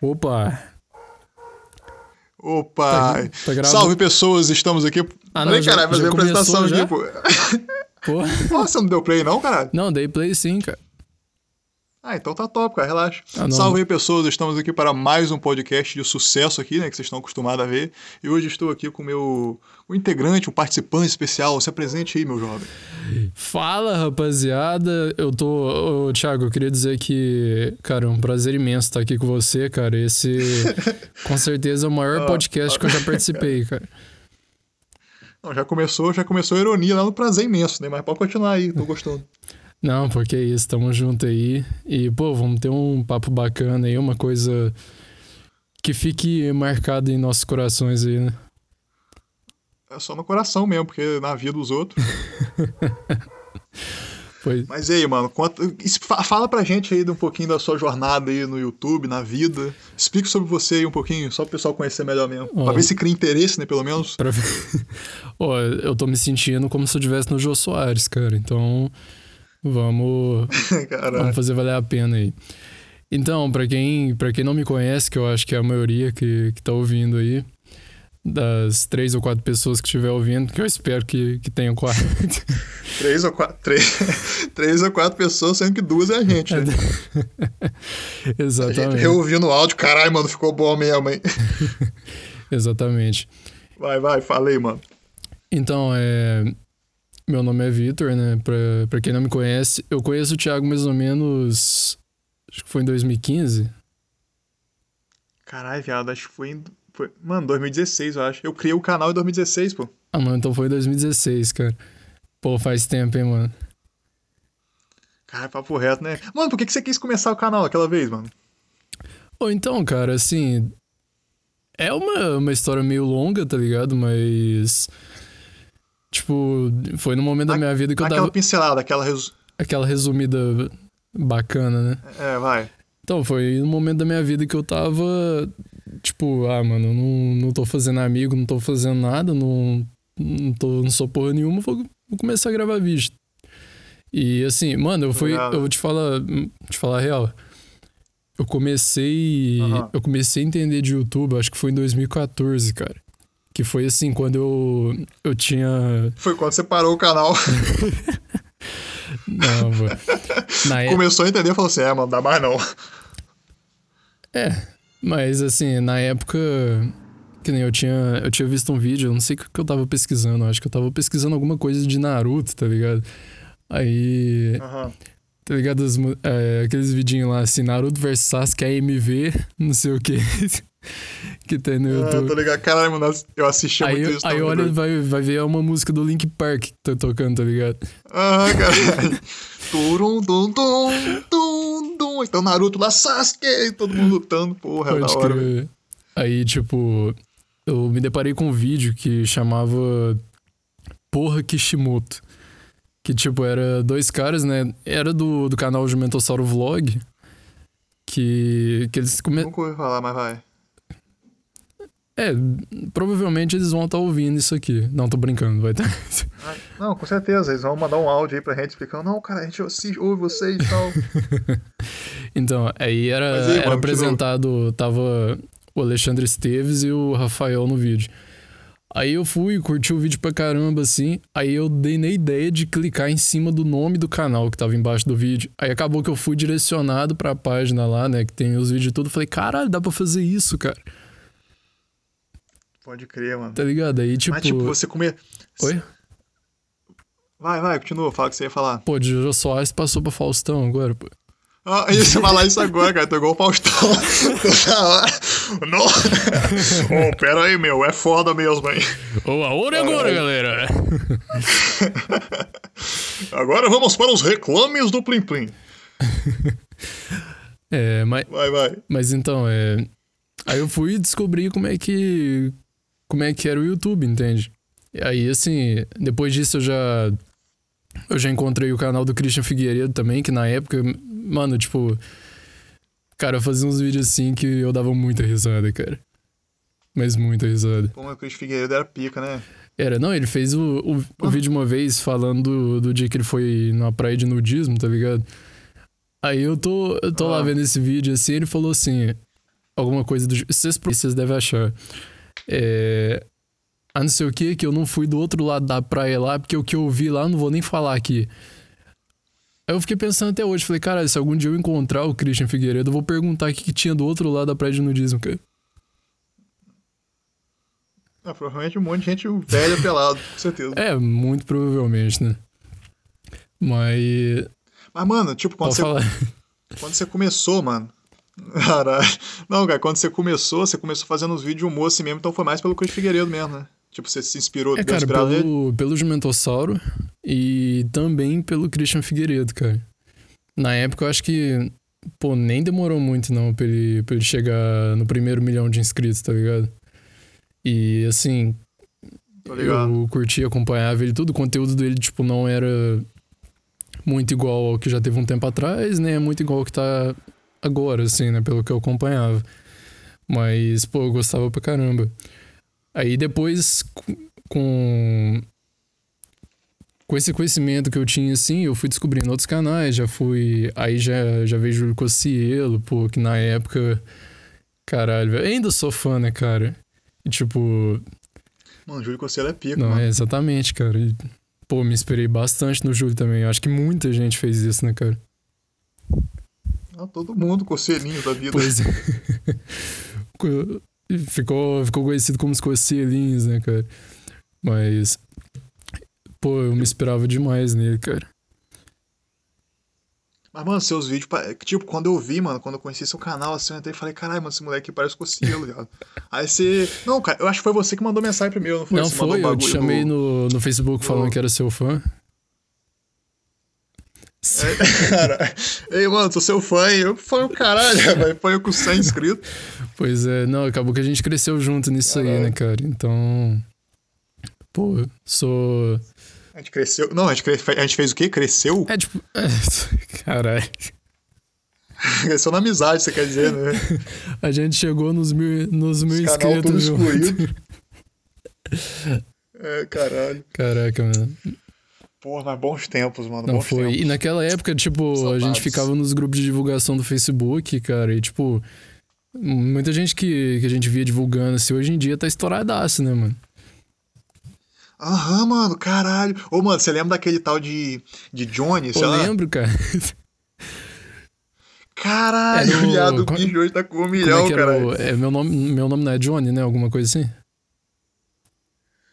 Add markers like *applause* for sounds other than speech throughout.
Opa! Opa! Tá- tá? Salve pessoas, estamos aqui. Ah, não, já- caralho, fazer já a apresentação começou aqui, já? pô. Pô, *laughs* você não deu play, não, caralho? Não, dei play sim, cara. Ah, então tá top, cara, relaxa. Ah. Salve aí, pessoas, estamos aqui para mais um podcast de sucesso aqui, né, que vocês estão acostumados a ver. E hoje estou aqui com o meu o integrante, um participante especial. Se apresente aí, meu jovem. Fala, rapaziada. Eu tô. Ô, Thiago, eu queria dizer que, cara, é um prazer imenso estar aqui com você, cara. Esse, *laughs* com certeza, é o maior Ó, podcast que eu já participei, *laughs* cara. Não, já começou, já começou a ironia lá no prazer imenso, né? Mas pode continuar aí, tô gostando. Não, porque é isso, tamo junto aí. E, pô, vamos ter um papo bacana aí, uma coisa que fique marcada em nossos corações aí, né? É só no coração mesmo, porque na vida dos outros. *laughs* Foi. Mas e aí, mano, conta, fala pra gente aí um pouquinho da sua jornada aí no YouTube, na vida. Explica sobre você aí um pouquinho, só pro pessoal conhecer melhor mesmo. Ó. Pra ver se cria interesse, né, pelo menos. Pra... *laughs* Ó, eu tô me sentindo como se eu estivesse no Jô Soares, cara. Então, vamos, *laughs* vamos fazer valer a pena aí. Então, pra quem, pra quem não me conhece, que eu acho que é a maioria que, que tá ouvindo aí, das três ou quatro pessoas que estiver ouvindo, que eu espero que, que tenham quatro. *laughs* Três ou quatro, três, *laughs* três ou quatro pessoas, sendo que duas é a gente, né? A gente Exatamente. reouvindo o áudio, caralho, mano, ficou bom mesmo, hein? Exatamente. Vai, vai, fala aí, mano. Então, é. Meu nome é Vitor, né? Pra, pra quem não me conhece, eu conheço o Thiago mais ou menos. Acho que foi em 2015. Caralho, viado, acho que foi em. Foi, mano, 2016, eu acho. Eu criei o canal em 2016, pô. Ah, não, então foi em 2016, cara. Pô, faz tempo, hein, mano. Cara, papo reto, né? Mano, por que que você quis começar o canal aquela vez, mano? Ou então, cara, assim. É uma, uma história meio longa, tá ligado? Mas. Tipo, foi no momento da Dá- minha vida que eu aquela dava pincelada, aquela. Resu... aquela resumida bacana, né? É, vai. Então, foi no momento da minha vida que eu tava. Tipo, ah, mano, não, não tô fazendo amigo, não tô fazendo nada, não, não, tô, não sou porra nenhuma, vou, vou começar a gravar vídeo. E assim, mano, eu fui. Eu vou te falar. Te falar a real. Eu comecei. Aham. Eu comecei a entender de YouTube, acho que foi em 2014, cara. Que foi assim, quando eu, eu tinha. Foi quando você parou o canal, *laughs* Não, pô. Na época. começou a entender e falou assim: é, mano, dá mais não. É, mas assim, na época que nem eu tinha, eu tinha visto um vídeo, eu não sei o que eu tava pesquisando, acho que eu tava pesquisando alguma coisa de Naruto, tá ligado? Aí, Aham. tá ligado? As é, aqueles vidinhos lá assim, Naruto vs Sasuke AMV, não sei o que, *laughs* que tem no Ah, tô YouTube. ligado. Caralho, mano, eu assisti Aí, muito isso. aí olha, doido. vai, vai ver uma música do Link Park que tá tocando, tá ligado? Aham, caralho. Turum, dum, dum, dum, dum. Então Naruto lá, Sasuke, todo mundo lutando. Porra, é da Pode hora. velho. crer. Aí, tipo, eu me deparei com um vídeo que chamava Porra Kishimoto. Que, tipo, era dois caras, né? Era do, do canal Jumentossauro Vlog. Que, que eles come... Nunca ouvi falar, mas vai. É, provavelmente eles vão estar ouvindo isso aqui. Não, tô brincando, vai estar. *laughs* Não, com certeza. Eles vão mandar um áudio aí pra gente explicando. Não, cara, a gente ouve vocês e tal. *laughs* Então, aí era, aí, era mano, apresentado, tava o Alexandre Esteves e o Rafael no vídeo. Aí eu fui, curti o vídeo pra caramba, assim. Aí eu dei na ideia de clicar em cima do nome do canal que tava embaixo do vídeo. Aí acabou que eu fui direcionado pra página lá, né, que tem os vídeos e tudo. Falei, caralho, dá pra fazer isso, cara. Pode crer, mano. Tá ligado? Aí, tipo. Mas, tipo, você comer. Oi? Vai, vai, continua, fala o que você ia falar. Pô, de Jojo Soares passou pra Faustão agora, pô. Ah, ia falar isso agora, cara. Tô igual o Faustão. *laughs* Não. Ô, pera aí, meu. É foda mesmo, hein? Ô, a hora é agora, galera! *laughs* Agora vamos para os reclames do Plim Plim. *laughs* É, mas. Vai, vai. Mas então, é. Aí eu fui descobrir como é que. Como é que era o YouTube, entende? E aí, assim, depois disso eu já. Eu já encontrei o canal do Christian Figueiredo também, que na época, mano, tipo. Cara, eu fazia uns vídeos assim que eu dava muita risada, cara. Mas muita risada. Pô, mas o Cris Figueiredo era pica, né? Era, não, ele fez o, o, o vídeo uma vez falando do, do dia que ele foi na praia de nudismo, tá ligado? Aí eu tô, eu tô lá Ah. vendo esse vídeo assim, ele falou assim: alguma coisa do. Vocês, vocês devem achar. É. Ah, não sei o que, que eu não fui do outro lado da praia lá, porque o que eu vi lá eu não vou nem falar aqui. Aí eu fiquei pensando até hoje, falei, cara, se algum dia eu encontrar o Christian Figueiredo, eu vou perguntar o que, que tinha do outro lado da praia de nudismo, cara. Ah, provavelmente um monte de gente velha pelado, com certeza. É, muito provavelmente, né? Mas. Mas, mano, tipo, quando Pode você, falar. quando você começou, mano. Caralho. Não, cara, quando você começou, você começou fazendo os vídeos de humor assim mesmo, então foi mais pelo Chris Figueiredo mesmo, né? Tipo, você se inspirou, É, cara, inspirado nele. pelo, pelo Jumentossauro e também pelo Christian Figueiredo, cara. Na época eu acho que, pô, nem demorou muito não pra ele, pra ele chegar no primeiro milhão de inscritos, tá ligado? E assim, eu curti, acompanhava ele, tudo. O conteúdo dele, tipo, não era muito igual ao que já teve um tempo atrás, nem é muito igual ao que tá agora, assim, né? Pelo que eu acompanhava. Mas, pô, eu gostava pra caramba. Aí depois, com- com. Esse conhecimento que eu tinha, assim, eu fui descobrindo outros canais, já fui. Aí já, já vejo Júlio Cossielo, pô, que na época. Caralho, velho. Ainda sou fã, né, cara? E, tipo, Mano, Júlio Cossielo é pica, não, mano. é exatamente, cara. E, pô, me inspirei bastante no Júlio também. Eu acho que muita gente fez isso, né, cara? Todo mundo, Cocielinho da vida. Pois é. Co- ficou, ficou conhecido como os cocielinhos, né, cara? Mas, pô, eu me inspirava demais nele, cara. Mas, mano, seus vídeos, tipo, quando eu vi, mano, quando eu conheci seu canal, assim, eu entrei e falei, caralho, mano, esse moleque parece Cocielo, ligado? Aí você. Não, cara, eu acho que foi você que mandou mensagem primeiro, não foi? não Você foi, eu te chamei no- no, no Facebook falando que era seu fã. É, cara, ei, mano, sou seu fã, e eu falei, caralho, *laughs* vai foi eu com 100 inscritos. Pois é, não, acabou que a gente cresceu junto nisso aí, né, cara? Então, pô, sou... A gente cresceu. Não, a gente, cre- a gente fez o quê? Cresceu? É tipo... *laughs* Caralho. Cresceu na amizade, você quer dizer, né? *laughs* A gente chegou nos mil, nos mil Esse canal todo inscritos excluído. É, caralho. Caraca, mano. Porra, mas bons tempos, mano. Não foi. tempos. E naquela época, tipo, a Saudades. gente ficava nos grupos de divulgação do Facebook, cara, e tipo, muita gente que, que a gente via divulgando, assim, hoje em dia tá estouradaço, né, mano? Aham, mano, caralho. Ô, mano, você lembra daquele tal de, de Johnny, sei Eu lá? lembro, cara. Caralho, o- viado, o bicho hoje tá com um Como milhão, é caralho. o, é, meu, nome, meu nome não é Johnny, né? Alguma coisa assim?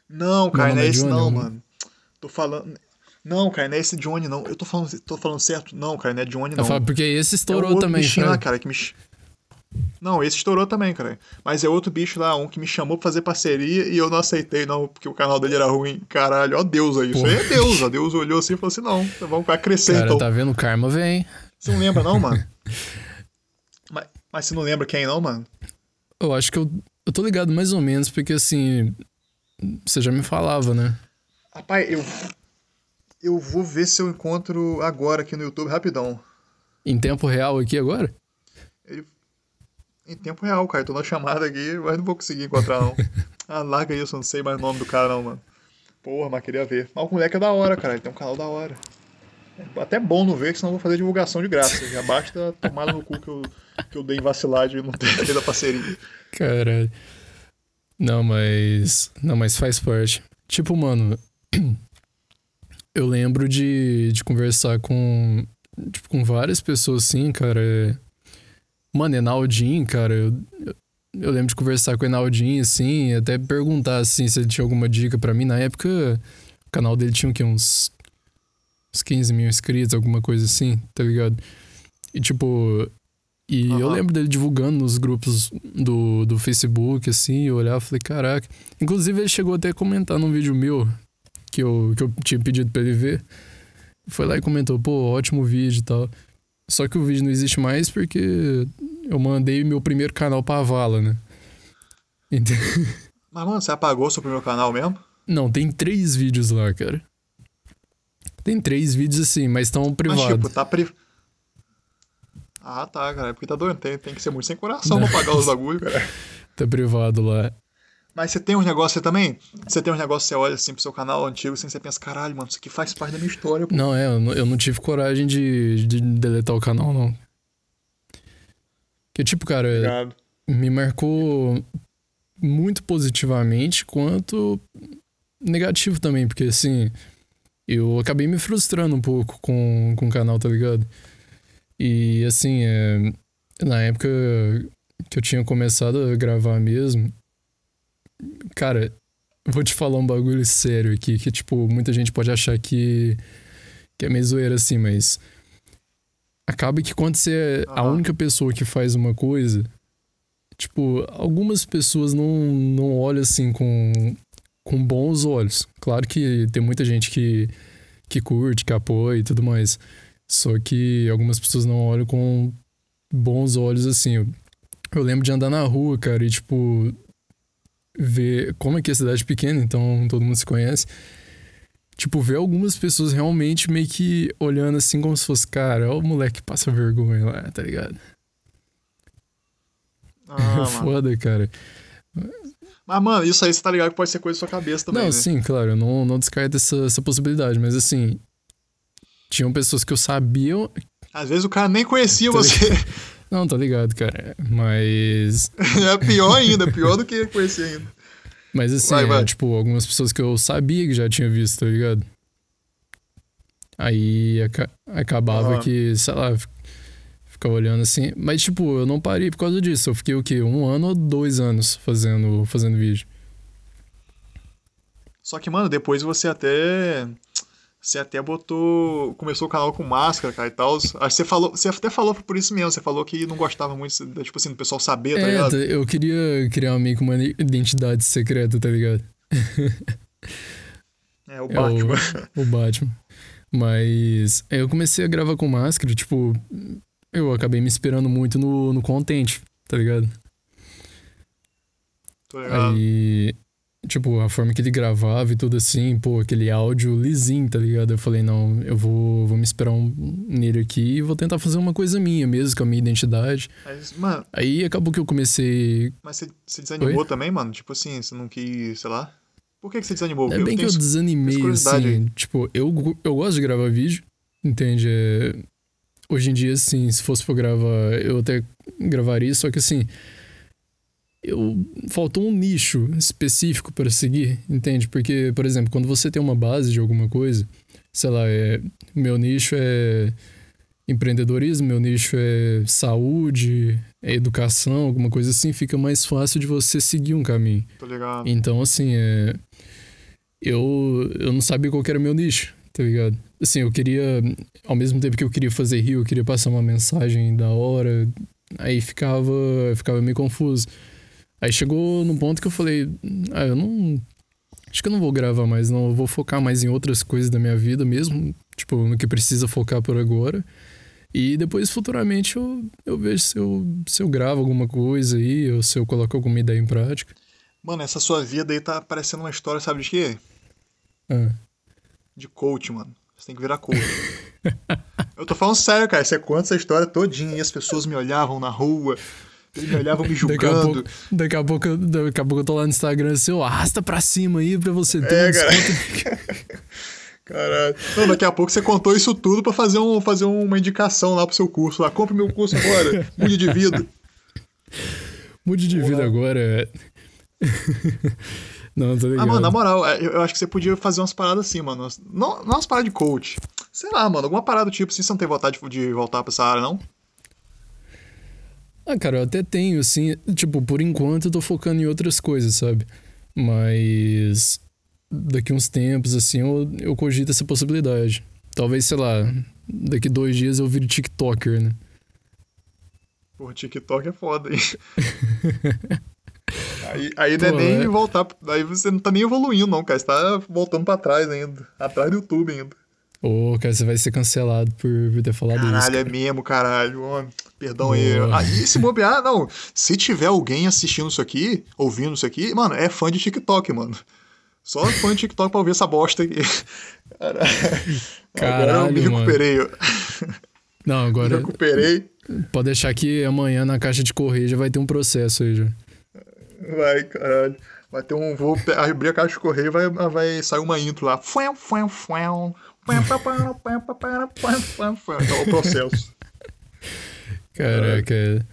Não, cara, não é é Johnny, não, eu- mano. Tô falando... Não, cara, não é esse Johnny, não. Eu tô falando, tô falando certo? Não, cara, não é Johnny, não. Eu falo, porque esse é estourou outro também, bichinho lá, sabe? cara, que me... Não, esse estourou também, cara. Mas é outro bicho lá, um que me chamou pra fazer parceria e eu não aceitei, não, porque o canal dele era ruim. Caralho, ó Deus aí. Isso aí é Deus, ó. Deus olhou assim e falou assim, não, vamos vai crescer Cara, então. tá vendo? O karma vem. Você não lembra não, mano? *laughs* mas, mas você não lembra quem não, mano? Eu acho que eu, eu tô ligado mais ou menos, porque assim, você já me falava, né? Rapaz, eu... Eu vou ver se eu encontro agora aqui no YouTube, rapidão. Em tempo real aqui agora? Em tempo real, cara. Eu tô na chamada aqui, mas não vou conseguir encontrar, não. *laughs* ah, larga isso, eu não sei mais o nome do cara, não, mano. Porra, mas queria ver. Mas o moleque é da hora, cara. Ele tem um canal da hora. É até bom não ver, que senão eu vou fazer divulgação de graça. Já basta tomar no cu que eu, que eu dei em vacilagem e não ter *laughs* feito a parceria. Caralho. Não, mas. Não, mas faz parte. Tipo, mano. *clears throat* Eu lembro de, de conversar com. Tipo, com várias pessoas assim, cara. é- Mano, Enaldinho, cara. Eu, eu, eu lembro de conversar com o Enaldinho, assim, e até perguntar assim, se ele tinha alguma dica pra mim. Na época, o canal dele tinha o quê? Uns. Uns 15 mil inscritos, alguma coisa assim, tá ligado? E tipo. E eu Aham. lembro dele divulgando nos grupos do, do Facebook, assim, eu olhava e falei, caraca. Inclusive, ele chegou até a comentar num vídeo meu que eu, que eu tinha pedido pra ele ver. Foi lá e comentou, pô, ótimo vídeo e tal. Só que o vídeo não existe mais porque eu mandei meu primeiro canal pra vala, né? Então, *laughs* Mas, mano, você apagou seu primeiro canal mesmo? não, tem três vídeos lá, cara. Tem três vídeos assim, mas estão Mas, privados. tipo, tá pri... Ah, tá, cara. É porque tá doendo. Tem, tem que ser muito sem coração pra pagar os *laughs* bagulho, cara. Tá privado lá. Mas você tem uns negócios também? Você tem uns negócios, você olha assim pro seu canal antigo, assim, você pensa, caralho, mano, isso aqui faz parte da minha história, pô. Não, é, eu não, eu não tive coragem de, de deletar o canal, não. Que tipo, cara, Obrigado. me marcou muito positivamente quanto negativo também, porque assim, eu acabei me frustrando um pouco com, com o canal, tá ligado? E assim, é, na época que eu tinha começado a gravar mesmo, cara, vou te falar um bagulho sério aqui, que tipo, muita gente pode achar que, que é meio zoeira assim, mas acaba que quando você é a única pessoa que faz uma coisa, tipo, algumas pessoas não, não olham assim com, com bons olhos. Claro que tem muita gente que, que curte, que apoia e tudo mais. Só que algumas pessoas não olham com bons olhos assim. Eu, eu lembro de andar na rua, cara, e tipo, ver como é que é cidade pequena, então todo mundo se conhece tipo, ver algumas pessoas realmente meio que olhando assim como se fosse, cara, ó o moleque passa vergonha lá, tá ligado? Ah, *laughs* Foda, cara. Mas, mano, isso aí você tá ligado que pode ser coisa da sua cabeça também. Não, né? sim, claro, eu não, não descarto essa, essa possibilidade, mas assim. Tinham pessoas que eu sabia. Às vezes o cara nem conhecia tá você. *laughs* Não, tá ligado, cara. Mas. *laughs* é pior ainda, pior do que conhecer ainda. Mas assim, vai, vai. É, tipo, algumas pessoas que eu sabia que já tinha visto, tá ligado? Aí ac acabava que, sei lá, ficava olhando assim. Mas, tipo, eu não parei por causa disso. Eu fiquei o quê? Um ano ou dois anos fazendo, fazendo vídeo. Só que, mano, depois você até você até botou. Começou o canal com máscara, cara, e tal. Acho que você falou. Você até falou por isso mesmo. Você falou que não gostava muito, tipo assim, do pessoal saber, tá é, ligado? Eu queria criar meio que uma identidade secreta, tá ligado? *laughs* É, o Batman. É o, o, Batman. Mas eu comecei a gravar com máscara, tipo, eu acabei me esperando muito no, no content, tá ligado? Tô ligado. Aí Tipo, a forma que ele gravava e tudo assim, pô, aquele áudio lisinho, tá ligado? Eu falei, não, eu vou, vou me esperar um, nele aqui e vou tentar fazer uma coisa minha mesmo, com a minha identidade. Mas, mano. Aí acabou que eu comecei. Mas você, você desanimou Oi? também, mano? Tipo assim, você não quis, sei lá. Por que, que você desanimou? É bem eu que eu desanimei, assim. Aí. Tipo, eu, eu gosto de gravar vídeo, entende? É, hoje em dia, assim, se fosse pra gravar, eu até gravaria, só que assim eu faltou um nicho específico para seguir, entende? Porque, por exemplo, quando você tem uma base de alguma coisa, sei lá, é, meu nicho é empreendedorismo, meu nicho é saúde, é educação, alguma coisa assim, fica mais fácil de você seguir um caminho. Tô ligado. Então, assim, é, eu, eu não sabia qual era o meu nicho, tá ligado? Assim, eu queria, ao mesmo tempo que eu queria fazer rio, eu queria passar uma mensagem da hora, aí ficava, ficava meio confuso. Aí chegou no ponto que eu falei, ah, eu não. Acho que eu não vou gravar mais, não. Eu vou focar mais em outras coisas da minha vida mesmo. Tipo, no que precisa focar por agora. E depois, futuramente, eu, eu vejo se eu, se eu gravo alguma coisa aí, ou se eu coloco alguma ideia em prática. Mano, essa sua vida aí tá parecendo uma história, sabe de quê? Ah. De coach, mano. Você tem que virar coach. *laughs* eu tô falando sério, cara. Você conta essa história todinha e as pessoas me olhavam na rua eles me olhavam me julgando. Daqui a pouco, daqui a pouco, daqui a pouco eu tô lá no Instagram assim, ó, arrasta pra cima aí pra você ter é, um desconto. *laughs* Caralho. Não, daqui a pouco você contou isso tudo pra fazer, um, fazer uma indicação lá pro seu curso. Lá, compre meu curso agora. *laughs* Mude de vida. Mude de Porra. vida agora. É. *laughs* não, tô ligado. Ah, mano, na moral, é, eu acho que você podia fazer umas paradas assim, mano. Não, não umas paradas de coach. Sei lá, mano, alguma parada do tipo assim, você não tem vontade de, de voltar pra essa área, não? Ah, cara, eu até tenho, assim. Tipo, por enquanto eu tô focando em outras coisas, sabe? Mas. Daqui uns tempos, assim, eu, eu cogito essa possibilidade. Talvez, sei lá, daqui dois dias eu vire TikToker, né? Pô, TikTok é foda, hein? *laughs* aí aí não é nem é... voltar. Aí você não tá nem evoluindo, não, cara. Você tá voltando pra trás ainda. Atrás do YouTube ainda. Ô, oh, cara, você vai ser cancelado por, ter falado caralho, isso. Caralho, é mesmo, caralho. Oh, perdão aí. Ah, e se bobear, não. Se tiver alguém assistindo isso aqui, ouvindo isso aqui, mano, é fã de TikTok, mano. Só fã de TikTok pra ouvir essa bosta aqui. Caralho, agora eu me recuperei. Mano. Não, agora. Me recuperei. Pode deixar que amanhã na caixa de correio já vai ter um processo aí já. Vai, caralho. Vai ter um. Vou abrir a caixa de correio e vai, vai sair uma intro lá. Fuel, fuel, fuel. O processo. Caraca.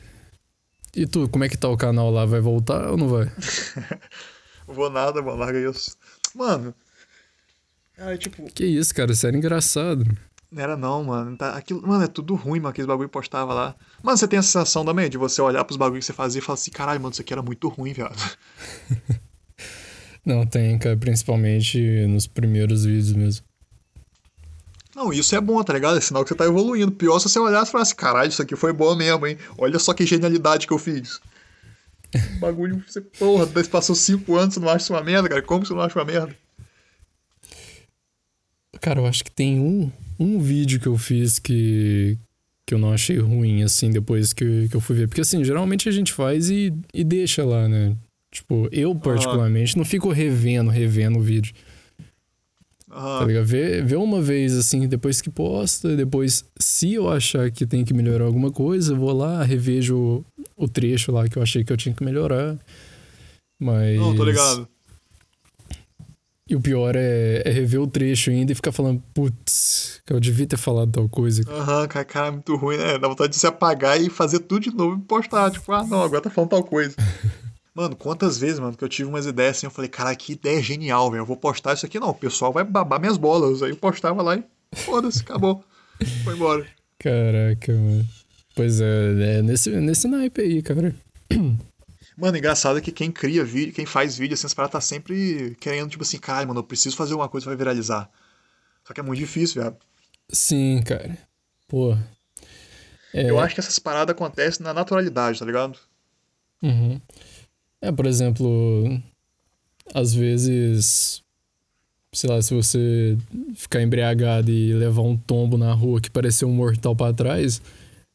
E tu, como é que tá o canal lá? Vai voltar ou não vai? *laughs* Vou nada, mano, larga isso. Mano. Cara, tipo. Que isso, cara, isso era engraçado. Não era não, mano. Tá, aquilo, mano, é tudo ruim, mano, aqueles bagulho que postava lá. Mano, você tem a sensação também de você olhar pros bagulhos que você fazia e falar assim, caralho, mano, isso aqui era muito ruim, viado. *laughs* não, tem, cara, principalmente nos primeiros vídeos mesmo. Não, isso é bom, tá ligado? É sinal que você tá evoluindo. Pior se você olhar e falar assim, caralho, isso aqui foi bom mesmo, hein? Olha só que genialidade que eu fiz. *laughs* bagulho, você, porra, passou cinco anos, você não acha isso uma merda, cara? Como você não acha uma merda? Cara, eu acho que tem um, um vídeo que eu fiz que, que eu não achei ruim, assim, depois que, que eu fui ver. Porque, assim, geralmente a gente faz e, e deixa lá, né? Tipo, eu particularmente não fico revendo, revendo o vídeo. Tá ligado? Vê, vê uma vez, assim, depois que posta, depois, se eu achar que tem que melhorar alguma coisa, eu vou lá, revejo o, o trecho lá que eu achei que eu tinha que melhorar. Mas. Não, tô ligado. E o pior é, é rever o trecho ainda e ficar falando, putz, eu devia ter falado tal coisa. Aham, uhum, cara, cara, é muito ruim, né? Dá vontade de se apagar e fazer tudo de novo e postar. Tipo, ah, não, agora tá falando tal coisa. *laughs* Mano, quantas vezes, mano, que eu tive umas ideias assim, eu falei, cara, que ideia genial, velho. Eu vou postar isso aqui, não. O pessoal vai babar minhas bolas. Aí eu postava lá e foda-se, acabou. Foi embora. Caraca, mano. Pois é, é nesse, nesse naipe aí, cara. *clears throat* Mano, engraçado é que quem cria vídeo, quem faz vídeo, assim, as paradas tá sempre querendo, tipo assim, caralho, mano, eu preciso fazer alguma coisa pra viralizar. Só que é muito difícil, velho. Sim, cara. Pô. É... Eu acho que essas paradas acontecem na naturalidade, tá ligado? Uhum. É, por exemplo, às vezes, sei lá, se você ficar embriagado e levar um tombo na rua que pareceu um mortal para trás,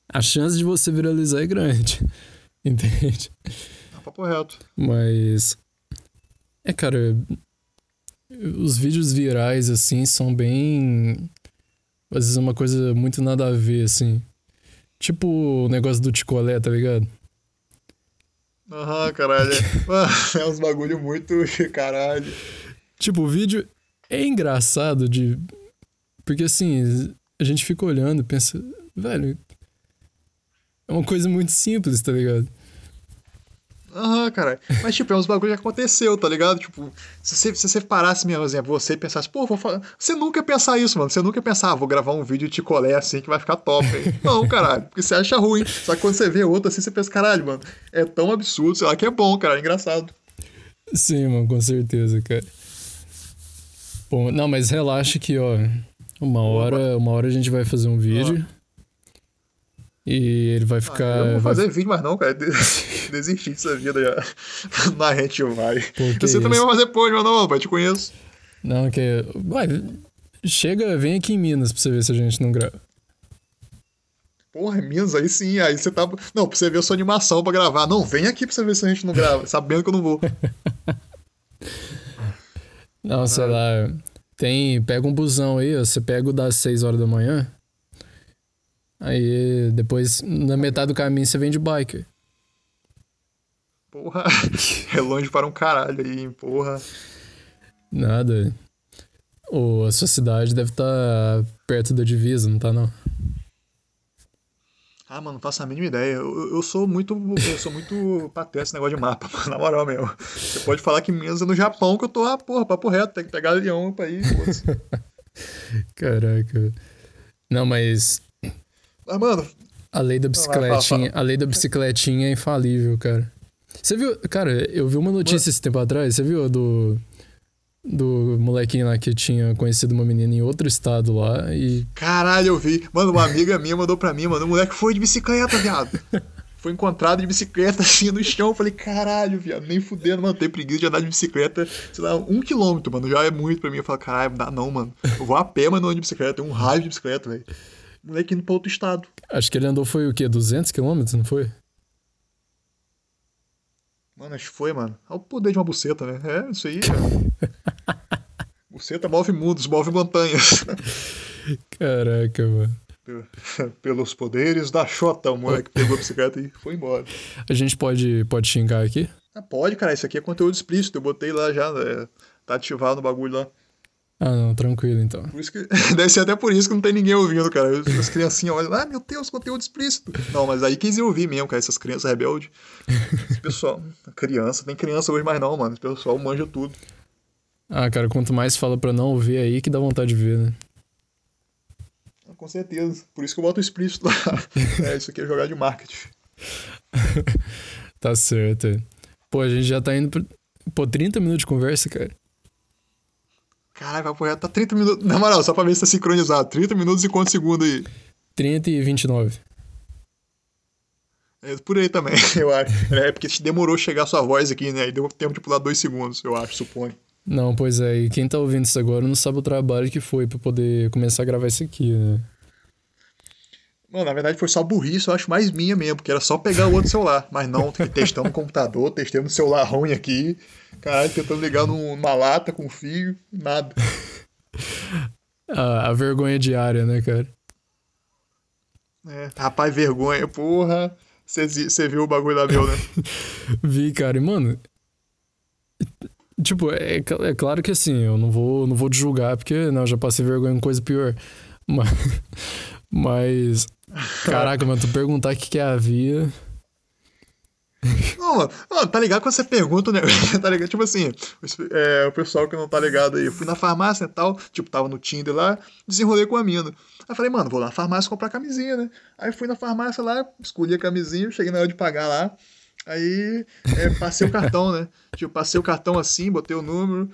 a chance de você viralizar é grande. *laughs* Entende? É papo reto. Mas. É, cara. Os vídeos virais, assim, são bem. Às vezes é uma coisa muito nada a ver, assim. Tipo o negócio do Ticolé, tá ligado? Aham, caralho. *laughs* é uns bagulho muito *laughs* caralho. Tipo, o vídeo é engraçado de. Porque assim, a gente fica olhando e pensa, velho. É uma coisa muito simples, tá ligado? Aham, uhum, cara. Mas, tipo, é uns bagulho que aconteceu, tá ligado? Tipo, se você, se você parasse mesmo, exemplo, você e pensasse, pô, vou falar. Você nunca ia pensar isso, mano. Você nunca ia pensar, ah, vou gravar um vídeo de colé assim que vai ficar top, hein? *laughs* Não, caralho. Porque você acha ruim. Só que quando você vê outro assim, você pensa, caralho, mano, é tão absurdo, sei lá, que é bom, cara, é engraçado. Sim, mano, com certeza, cara. Bom, não, mas relaxa que, ó, uma hora, uma hora a gente vai fazer um vídeo. Ah. E ele vai ficar. Ah, eu não vou fazer vai... vídeo mais não, cara. *laughs* Desistir dessa vida já. *laughs* Na rede vai. Você também vai fazer pôr, meu não, pai, te conheço. Não, que. Vai, chega, vem aqui em Minas pra você ver se a gente não grava. Porra, Minas, aí sim, aí você tá. Não, pra você ver a sua animação pra gravar. Não, vem aqui pra você ver se a gente não grava, *laughs* sabendo que eu não vou. não, sei ah. lá. Tem. Pega um busão aí, ó. Você pega o das 6 horas da manhã. Aí depois, na metade do caminho, você vem de bike. Porra, *laughs* é longe para um caralho aí, hein? Porra. Nada. Ou a sua cidade deve estar tá perto da divisa, não tá não? Ah, mano, não faço a mínima ideia. Eu, eu sou muito. Eu sou muito pateta esse negócio de mapa, *laughs* na moral mesmo. Você pode falar que Minas é no Japão que eu tô, ah, porra, papo reto, tem que pegar avião pra ir, *laughs* Caraca. Não, mas ah, mano. A lei da bicicletinha, a lei da bicicletinha é infalível, cara. Você viu, cara, eu vi uma notícia mano. esse tempo atrás, você viu do do molequinho lá que tinha conhecido uma menina em outro estado lá e Caralho, eu vi. Mano, uma amiga minha mandou pra mim, mano, o moleque foi de bicicleta, viado. *laughs* foi encontrado de bicicleta *laughs* assim no chão. Eu falei, caralho, viado, nem fudendo, mano. Tem preguiça de andar de bicicleta, sei lá, um quilômetro, mano. Já é muito pra mim. Eu falo, caralho, não dá não, mano. Eu vou a pé, mas não ando de bicicleta. Tem um raio de bicicleta, velho moleque indo pra outro estado. Acho que ele andou foi o quê? 200 quilômetros, não foi? Mano, acho que foi, mano. É o poder de uma buceta, né? É, isso aí. *laughs* buceta move mundos, move montanhas. *laughs* Caraca, mano. *laughs* Pelos poderes da Xota, o moleque pegou a bicicleta e foi embora. A gente pode, pode xingar aqui? Ah, pode, cara. Isso aqui é conteúdo explícito. Eu botei lá já, né? tá ativado no bagulho lá. Ah, não, tranquilo então. Por isso que, *laughs* deve ser até por isso que não tem ninguém ouvindo, cara. As criancinhas olham, ah, meu Deus, conteúdo explícito. Não, mas aí quis ouvir mesmo, cara, essas crianças rebeldes. Esse pessoal, criança, tem criança hoje mais não, mano. Esse pessoal manja tudo. Ah, cara, quanto mais fala pra não ouvir aí, que dá vontade de ver, né? Com certeza. Por isso que eu boto explícito lá. *laughs* é, isso aqui é jogar de marketing. tá certo. Pô, a gente já tá indo. Pro... Pô, 30 minutos de conversa, cara. Caralho, vai apoiar, tá 30 minutos. Na moral, só pra ver se tá sincronizado. 30 minutos e quantos segundos aí? 30 e 29. É por aí também, *laughs* eu acho. É porque demorou chegar a sua voz aqui, né? Aí deu tempo de pular dois segundos, eu acho, suponho. Não, pois é, e quem tá ouvindo isso agora não sabe o trabalho que foi pra poder começar a gravar isso aqui, né? Mano, na verdade foi só burrice, eu acho mais minha mesmo, porque era só pegar o outro celular. Mas não, testando no computador, testando no celular ruim aqui. Caralho, tentando ligar numa lata com fio, nada. *laughs* a, a vergonha diária, né, cara? É, rapaz, vergonha, porra. Você viu o bagulho da meu, né? *laughs* Vi, cara, e mano. Tipo, é, é claro que assim, eu não vou, não vou te julgar, porque não, eu já passei vergonha com coisa pior. Mas. Mas. Caraca, mano, tu perguntar o que, que é a via. Não, mano, tá ligado quando você pergunta, né? *laughs* tá ligado? Tipo assim, é, o pessoal que não tá ligado aí, eu fui na farmácia e tal, tipo, tava no Tinder lá, desenrolei com a mina. Aí falei, mano, vou lá na farmácia comprar camisinha, né? Aí fui na farmácia lá, escolhi a camisinha, cheguei na hora de pagar lá. Aí é, passei o cartão, né? Tipo, passei o cartão assim, botei o número.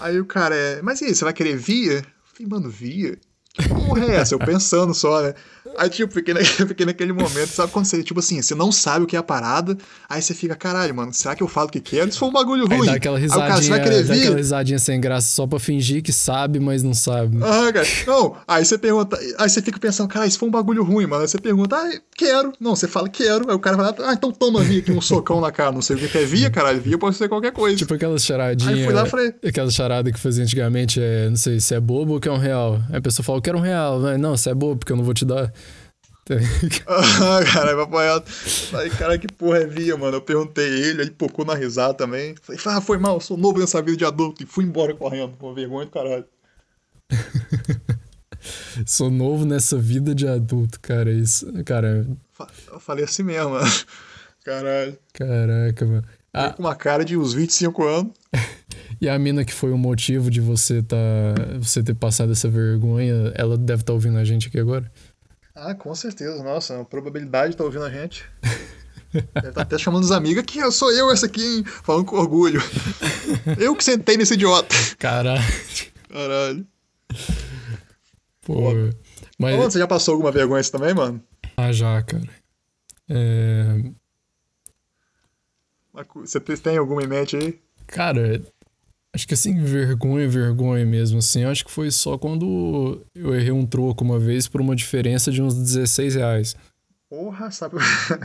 Aí o cara é, mas e aí, você vai querer via? Eu falei, mano, via? Que porra é essa? Eu pensando só, né? Aí, tipo, fiquei, na, *laughs* fiquei naquele momento, sabe quando você, tipo assim, você não sabe o que é a parada, aí você fica, caralho, mano, será que eu falo o que quero? Isso foi um bagulho ruim. Aí dá aquela risadinha, aí, cara, você vai querer dá vir? aquela risadinha sem graça só pra fingir que sabe, mas não sabe. Ah, cara. Não, aí você pergunta, aí você fica pensando, cara, isso foi um bagulho ruim, mano. Aí você pergunta, ah, quero. Não, você fala, quero. Aí o cara vai lá, ah, então toma via aqui um socão na cara. Não sei o que é via, *laughs* caralho. Via pode ser qualquer coisa. Tipo aquela charadinha. Aí fui lá falei. Aquela charada que fazia antigamente, é, não sei se é bobo ou que é um real. Aí a pessoa fala, eu quero um real. Não, você é bobo, porque eu não vou te dar. Ah, *laughs* caralho, apanhar. Aí, cara, que porra é via, mano? Eu perguntei ele, ele pocou na risada também. Falei, ah, foi mal, sou novo nessa vida de adulto. E fui embora correndo, com vergonha do caralho. *laughs* sou novo nessa vida de adulto, cara. Isso, cara. Eu falei assim mesmo, mano. *laughs* Caralho. Caraca, mano. Ah, com uma cara de uns 25 anos. e a mina que foi o motivo de você tá, você ter passado essa vergonha, ela deve estar tá ouvindo a gente aqui agora? Ah, com certeza. Nossa, a probabilidade de estar tá ouvindo a gente. *laughs* Deve tá até chamando os amigos que eu sou eu essa aqui, hein? Falando com orgulho. *laughs* Eu que sentei nesse idiota. Caralho. Caralho. Pô. Mas... Ô, você já passou alguma vergonha assim também, mano? Ah, já, cara. É... Você tem alguma em mente aí? Cara, Acho que assim, vergonha, vergonha mesmo, assim. Acho que foi só quando eu errei um troco uma vez por uma diferença de uns 16 reais. Porra, sabe?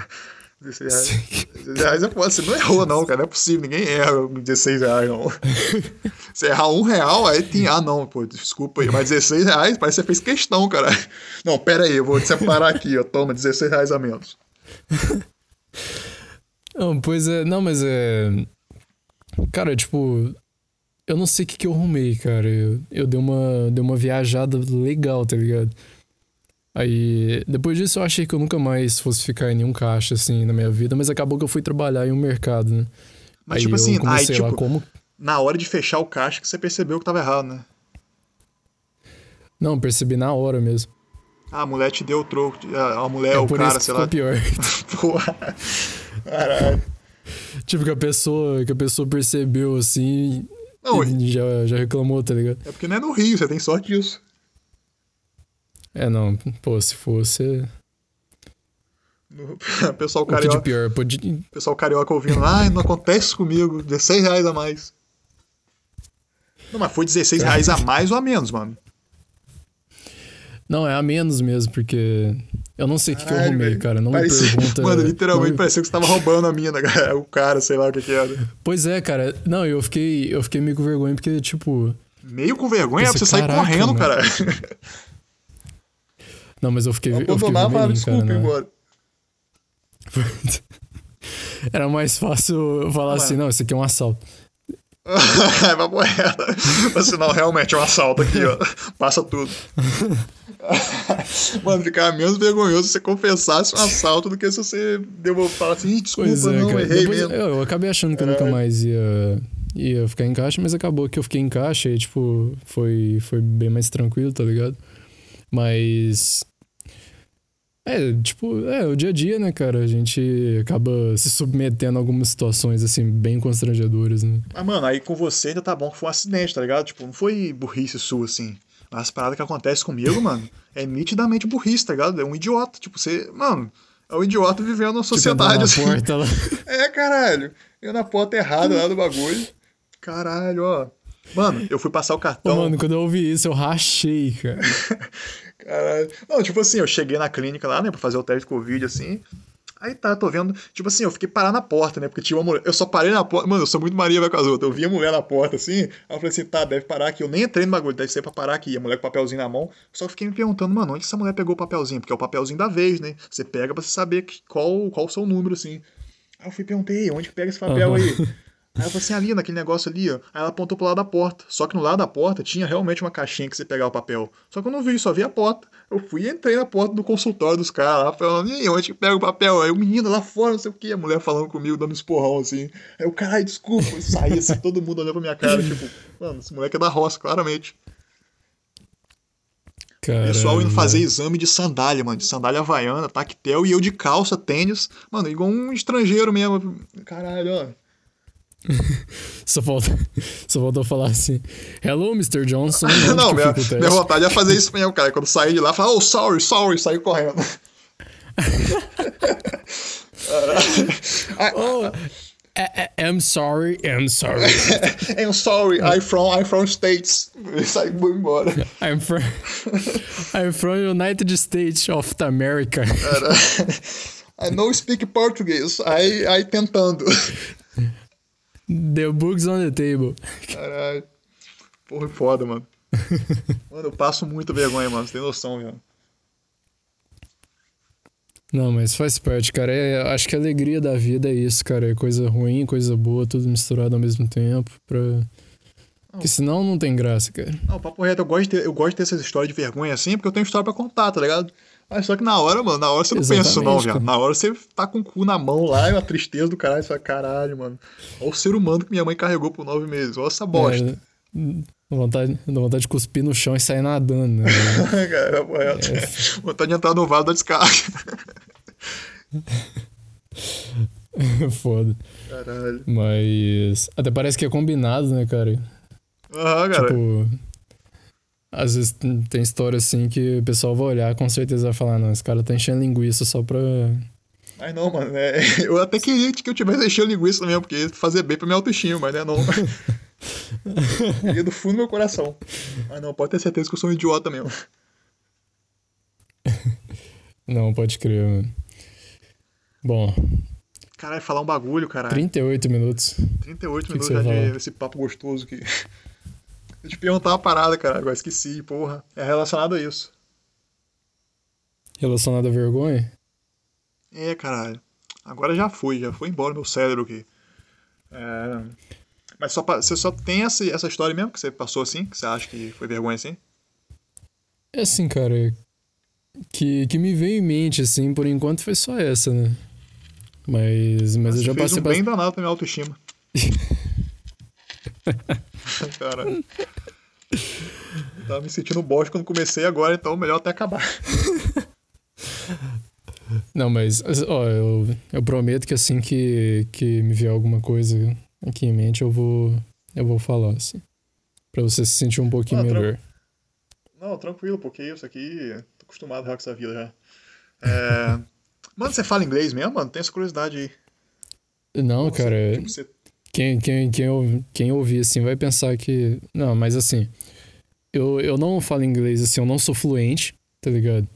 *laughs* 16 reais. 16 reais é foda. Você não errou, não, cara. Não é possível. Ninguém erra 16 reais, não. *laughs* Você errar um real, aí tem. Ah, não, pô, desculpa aí. Mas 16 reais, parece que você fez questão, cara. Não, pera aí, eu vou te separar aqui, ó. Toma, 16 reais a menos. Não, pois é. Não, mas é. Cara, tipo, eu não sei o que, que eu arrumei, cara. Eu, eu dei, uma, dei uma viajada legal, tá ligado? Aí, depois disso, eu achei que eu nunca mais fosse ficar em nenhum caixa, assim, na minha vida, mas acabou que eu fui trabalhar em um mercado, né? Mas, aí tipo assim, aí, tipo, como... na hora de fechar o caixa que você percebeu que tava errado, né? Não, percebi na hora mesmo. Ah, a mulher te deu o troco. A mulher, é o cara, sei lá. pior. *laughs* Porra. Caralho. Tipo, que a pessoa, que a pessoa percebeu, assim, não, já, já reclamou, tá ligado? É porque não é no Rio, você tem sorte disso. É, não. Pô, se fosse. No, *laughs* pessoal carioca. pior, pode... Pessoal carioca ouvindo, ah, não acontece comigo, 16 reais a mais. Não, mas foi 16 reais a mais ou a menos, mano? Não, é a menos mesmo, porque eu não sei o que, que, eu arrumei, cara. Não parecia, me pergunta. *laughs* Mano, literalmente não... parecia que você tava roubando a mina, *laughs* cara. O cara, sei lá o que, que era. Pois é, cara. Não, eu fiquei, eu fiquei meio com vergonha, porque, tipo. Meio com vergonha? Pensei, é pra você sair correndo, cara. *laughs* Não, mas eu fiquei. Eu, eu fiquei vermelhinho, desculpa, cara, embora. Era mais fácil eu falar não, assim, não, isso aqui é um assalto. é papo reto. Mas senão realmente é um assalto aqui, ó. Passa tudo. Mano, ficava menos vergonhoso se você confessasse um *laughs* assalto do que se você deu falar assim, desculpa, Pois é, não, cara. errei Depois- mesmo. eu, eu acabei achando que eu nunca mais ia, ia ficar em caixa, mas acabou que eu fiquei em caixa e, tipo, foi, foi bem mais tranquilo, tá ligado? Mas. É, tipo, é o dia a dia, né, cara? A gente acaba se submetendo a algumas situações, assim, bem constrangedoras, né? Mas, mano, aí com você ainda tá bom que foi um acidente, tá ligado? Tipo, não foi burrice sua, assim. As paradas que acontecem comigo, mano, é nitidamente burrice, tá ligado? É um idiota. Tipo, você. Mano, é um idiota vivendo na sociedade, tipo, assim. porta. *laughs* É, caralho. Eu na porta errada lá do bagulho. Caralho, ó. Mano, eu fui passar o cartão. mano, quando eu ouvi isso, eu rachei, cara. *laughs* Caralho. Não, tipo assim, eu cheguei na clínica lá, né, pra fazer o teste de Covid, assim. Aí tá, tô vendo. Tipo assim, eu fiquei parado na porta, né? Porque tinha uma mulher. Eu só parei na porta. Mano, eu sou muito Maria vai com as outras. Eu vi a mulher na porta, assim. Aí eu falei assim, tá, deve parar aqui. Eu nem entrei no bagulho, deve ser pra parar aqui. E a mulher com o papelzinho na mão. Só que fiquei me perguntando, mano, onde essa mulher pegou o papelzinho? Porque é o papelzinho da vez, né? Você pega pra você saber que- qual, qual o seu número, assim. Aí eu fui perguntei, onde que pega esse papel Aham. aí? *laughs* Aí ela falou assim, ali, naquele negócio ali, ó. Aí ela apontou pro lado da porta. Só que no lado da porta tinha realmente uma caixinha que você pegava o papel. Só que eu não vi, só vi a porta. Eu fui e entrei na porta do consultório dos caras lá, falando, e onde que pega o papel? Aí o menino lá fora, não sei o que, a mulher falando comigo, dando esporrão assim. Aí eu, caralho, desculpa. E saí assim, todo mundo olhando pra minha cara, *laughs* tipo, mano, esse moleque é da roça, claramente. Caralho, Pessoal indo fazer exame de sandália, mano. De sandália havaiana, tactel, e eu de calça, tênis. Mano, igual um estrangeiro mesmo. Caralho, ó. *laughs* Só falta, só faltou falar assim: Hello, Mr. Johnson. *laughs* onde Não, minha, fica o teste?" minha vontade é fazer isso mesmo, cara. Quando sair de lá, falar, oh, sorry, sorry, sair correndo. Caralho. *laughs* Oh, I- I- I'm sorry, I'm sorry. I'm sorry, I'm from, I'm from States. Sai embora. I'm from, I'm from United States of America. I não speak português. Aí, aí tentando. The books on the table. Caralho. Porra, foda, mano. *laughs* Mano, eu passo muita vergonha, mano. Você tem noção, velho. Não, mas faz parte, cara. É, acho que a alegria da vida é isso, cara. É coisa ruim, coisa boa, tudo misturado ao mesmo tempo. Pra... Porque senão não tem graça, cara. Não, papo reto, eu gosto, de ter, eu gosto de ter essas histórias de vergonha assim, porque eu tenho história pra contar, tá ligado? Mas só que na hora, mano, na hora você não pensa isso não, Exatamente, viado. Na hora você tá com o cu na mão lá, e uma tristeza do caralho, você fala, caralho, mano. Olha o ser humano que minha mãe carregou por nove meses, olha essa bosta. É, dá vontade, dá vontade de cuspir no chão e sair nadando, né? *laughs* Cara, papo reto. É. Vontade de entrar no vaso da descarga. *laughs* Foda. Caralho. Mas. Até parece que é combinado, né, cara? Aham, cara. Tipo. Às vezes tem história assim que o pessoal vai olhar com certeza vai falar, não, esse cara tá enchendo linguiça só pra. Mas não, mano, é, *laughs* eu até queria que eu tivesse enchendo linguiça mesmo, porque ia fazer bem pra minha autoestima, mas né, não. *laughs* Ia do fundo do meu coração. Mas não, pode ter certeza que eu sou um idiota mesmo. *laughs* Não, pode crer, mano. Bom, Caralho, falar um bagulho, caralho. 38 minutos. 38 que minutos você já de esse papo gostoso aqui. Eu te perguntar uma parada, cara, agora esqueci, porra. É relacionado a isso. Relacionado à vergonha? É, caralho. Agora já foi, já foi embora meu cérebro aqui. É... Mas só pa- você só tem essa, essa história mesmo que você passou assim? Que você acha que foi vergonha assim? É assim, cara. Que, que me veio em mente, assim, por enquanto foi só essa, né? Mas, mas eu Você já passei um pra... bem danado pra minha autoestima. *laughs* Caralho. Eu tava me sentindo bosta quando comecei agora, então melhor até acabar. Não, mas, ó, eu, eu prometo que assim que, que me vier alguma coisa aqui em mente, eu vou, eu vou falar, assim. Pra você se sentir um pouquinho Ah, tran- melhor. Não, tranquilo, porque isso aqui. Tô acostumado já com essa vida já. É... *laughs* Mano, você fala inglês mesmo, mano? Tem essa curiosidade aí. Não, Você- cara, tipo, você- quem, quem, quem, ouv- quem ouvir assim vai pensar que. Não, mas assim, eu, eu não falo inglês assim, eu não sou fluente, tá ligado?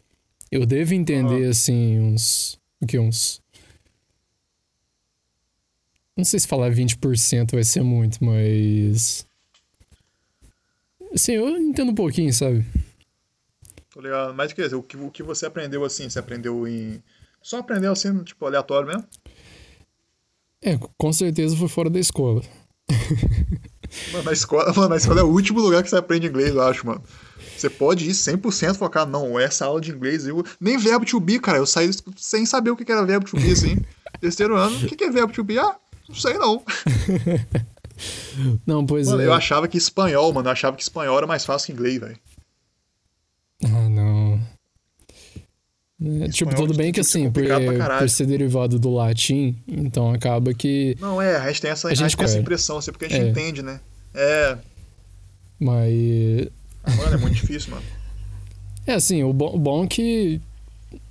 Eu devo entender Aham. assim uns. O que? Uns. Não sei se falar 20% vai ser muito, mas. Assim, eu entendo um pouquinho, sabe? Tô ligado. Mas quer dizer, o que, o que você aprendeu assim? Você aprendeu em. Só aprendeu assim, tipo, aleatório mesmo? É, com certeza foi fora da escola. *laughs* Mano, na escola, mano, na escola é o último lugar que você aprende inglês, eu acho, mano. Você pode ir 100% focar, não, essa aula de inglês, eu... nem verbo to be, cara, eu saí sem saber o que era verbo to be, assim. *laughs* Terceiro ano, o que é verbo to be? Ah, não sei não. *laughs* Não, pois mano, é. eu achava que espanhol, mano, eu achava que espanhol era mais fácil que inglês, velho. Ah, não. É, tipo, tudo bem que assim, por, por, ser derivado do latim, então acaba que. Não, é, a gente tem essa, a gente tem essa impressão, assim, porque a gente é. entende, né? É. Mas. Mano, é muito difícil, mano. *laughs* É assim, o bom, o bom é que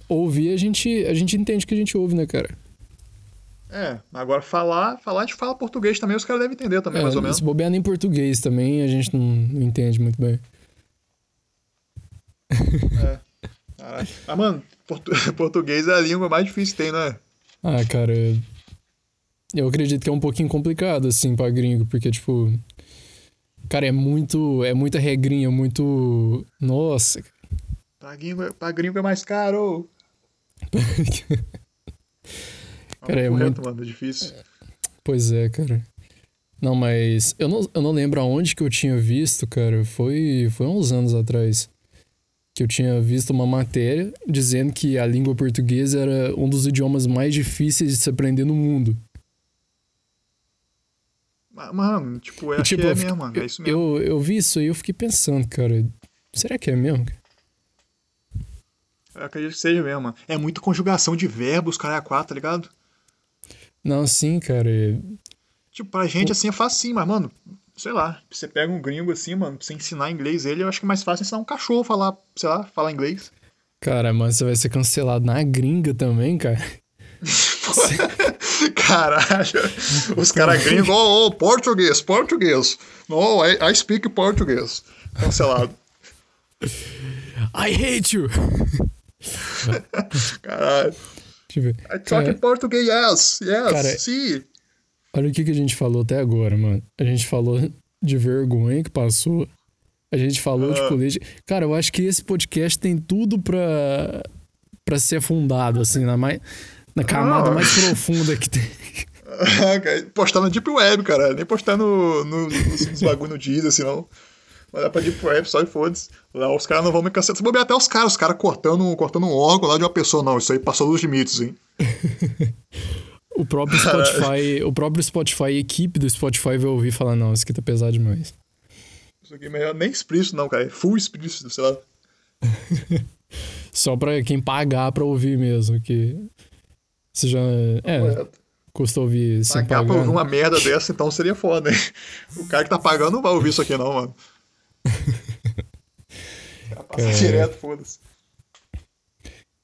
ouvir a gente, a gente entende o que a gente ouve, né, cara? É, agora falar, falar a gente fala português também, os caras devem entender também, é, mais ou menos. Se bobear nem português também, a gente não, não entende muito bem. É. Caraca. Ah, mano, portu *laughs* português é a língua mais difícil que tem, né? Ah, cara, eu acredito que é um pouquinho complicado, assim, pra gringo, porque, tipo. Cara, é muito. É muita regrinha, muito. Nossa. Pra gringo, pra gringo é mais caro. *laughs* cara, é, muito. mano, é difícil. Pois é, cara. Não, mas eu não, eu não lembro aonde que eu tinha visto, cara. Foi, foi uns anos atrás que eu tinha visto uma matéria dizendo que a língua portuguesa era um dos idiomas mais difíceis de se aprender no mundo. Mano, tipo, é, tipo, é mesmo, mano. É isso mesmo. Eu, eu vi isso aí eu fiquei pensando, cara. Será que é mesmo? Eu acredito que seja mesmo, mano. É muita conjugação de verbos, cara, é a quatro, tá ligado? Não, sim, cara. É tipo, pra gente, assim, é fácil, mas, mano, sei lá, você pega um gringo assim, mano, pra você ensinar inglês ele, eu acho que é mais fácil ensinar um cachorro a falar, sei lá, falar inglês. Cara, mas você vai ser cancelado na gringa também, cara. *laughs* Caralho, os caras gringos, oh, oh, português, português. No, I, I speak português. Cancelado. I hate you. *laughs* Caralho. I talk cara, português, yes, yes, cara, sim. Olha o que, que a gente falou até agora, mano. A gente falou de vergonha que passou. A gente falou de ah. política. Cara, eu acho que esse podcast tem tudo pra, pra ser afundado, assim, na, mais, na camada uh. mais profunda que tem. *laughs* postar na Deep Web, cara. Nem postar no, no, nos, nos *laughs* bagulho no Deezer, assim, não. Mandar pra Deep Web só e foda-se. Lá os caras não vão me cancelar. Se bobear até os caras, os caras cortando, cortando um órgão lá de uma pessoa. Não, isso aí passou dos limites, hein. *laughs* O próprio Spotify, o próprio Spotify, a equipe do Spotify vai ouvir e falar, não, isso aqui tá pesado demais. Isso aqui é melhor nem explícito, não, cara. É full explícito, sei lá. *laughs* Só pra quem pagar pra ouvir mesmo, que. Você já. É. é. Custa ouvir sem pagar. Pagar pra ouvir uma merda dessa, então seria foda, hein? O cara que tá pagando não vai ouvir isso aqui, não, mano. *laughs* Passa direto, foda-se.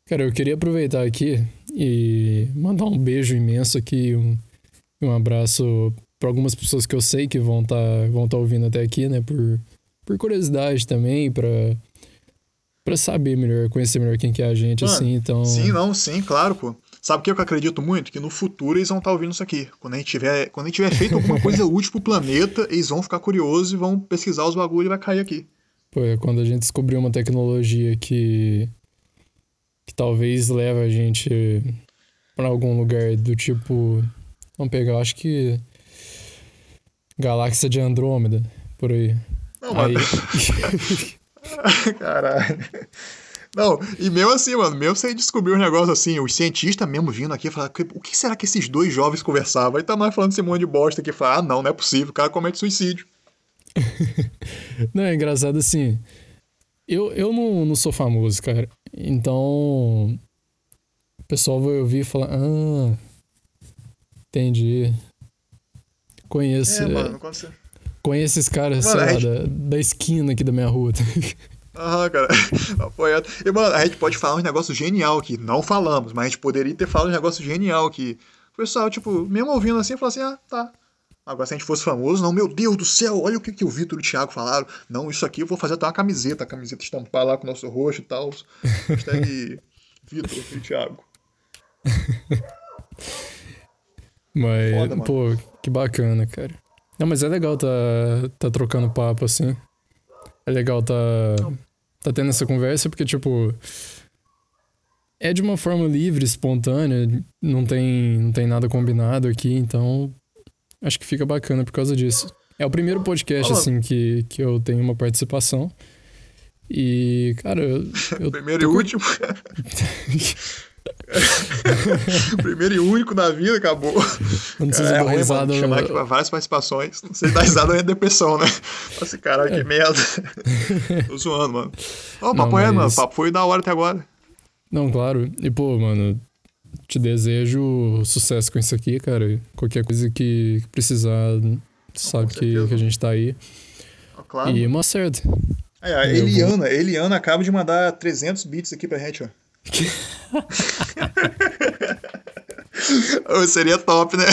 Cara, eu queria aproveitar aqui e mandar um beijo imenso aqui, um, um abraço para algumas pessoas que eu sei que vão estar tá, vão tá ouvindo até aqui, né? Por, por curiosidade também, para para saber melhor, conhecer melhor quem que é a gente, Mano, assim, então... Sim, não, sim, claro, pô. Sabe o que eu acredito muito? Que no futuro eles vão estar tá ouvindo isso aqui. Quando a gente tiver, quando a gente tiver feito alguma coisa útil pro planeta, eles vão ficar curiosos e vão pesquisar os bagulhos e vai cair aqui. Pô, é quando a gente descobrir uma tecnologia que que talvez leve a gente para algum lugar do tipo. Vamos pegar, acho que. Galáxia de Andrômeda, por aí. Não, aí... *laughs* Caralho. Não, e mesmo assim, mano, mesmo você descobriu um negócio assim, os cientistas mesmo vindo aqui falar, o que será que esses dois jovens conversavam? Aí tá mais falando esse monte de bosta aqui, fala, ah, não, não é possível, o cara comete suicídio. *laughs* não, é engraçado assim. Eu, eu não, não sou famoso, cara. Então, o pessoal vai ouvir e falar: Ah, entendi. Conheço. É, mano, você... Conheço esses caras, sei lá, gente... da, da esquina aqui da minha rua. Aham, cara. *laughs* Apoiado. E, mano, a gente pode falar um negócio genial aqui. Não falamos, mas a gente poderia ter falado um negócio genial aqui. O pessoal, tipo, mesmo ouvindo assim, falou assim: ah, tá. Agora, se a gente fosse famoso, não, meu Deus do céu, olha o que, que o Vitor e o Thiago falaram. Não, isso aqui eu vou fazer até uma camiseta, a camiseta estampar lá com o nosso rosto e tal. Hashtag *laughs* Vitor e Thiago. Mas, Foda, pô, que bacana, cara. Não, mas é legal tá, tá trocando papo assim. É legal tá, tá tendo essa conversa, porque, tipo. É de uma forma livre, espontânea, não tem, não tem nada combinado aqui, então acho que fica bacana por causa disso. É o primeiro podcast, Fala. assim, que, que eu tenho uma participação. E, cara, eu. *laughs* eu Primeiro e último. *laughs* Primeiro e único na vida, acabou. Não sei se é dou ruim, risada. mano, chamar aqui pra várias participações. Não sei se dá risada é depressão, né? Assim, caralho, que merda. *laughs* Tô zoando, mano. Ó, o Não, papo é, mano. mas- O papo foi da hora até agora. Não, claro. E, pô, mano, te desejo sucesso com isso aqui, cara. Qualquer coisa que precisar, sabe que, que a gente tá aí. Ó, Claro. E uma certa. Aí, a eu vou- Eliana, Eliana acaba de mandar 300 bits aqui pra gente, ó. *laughs* Seria top, né?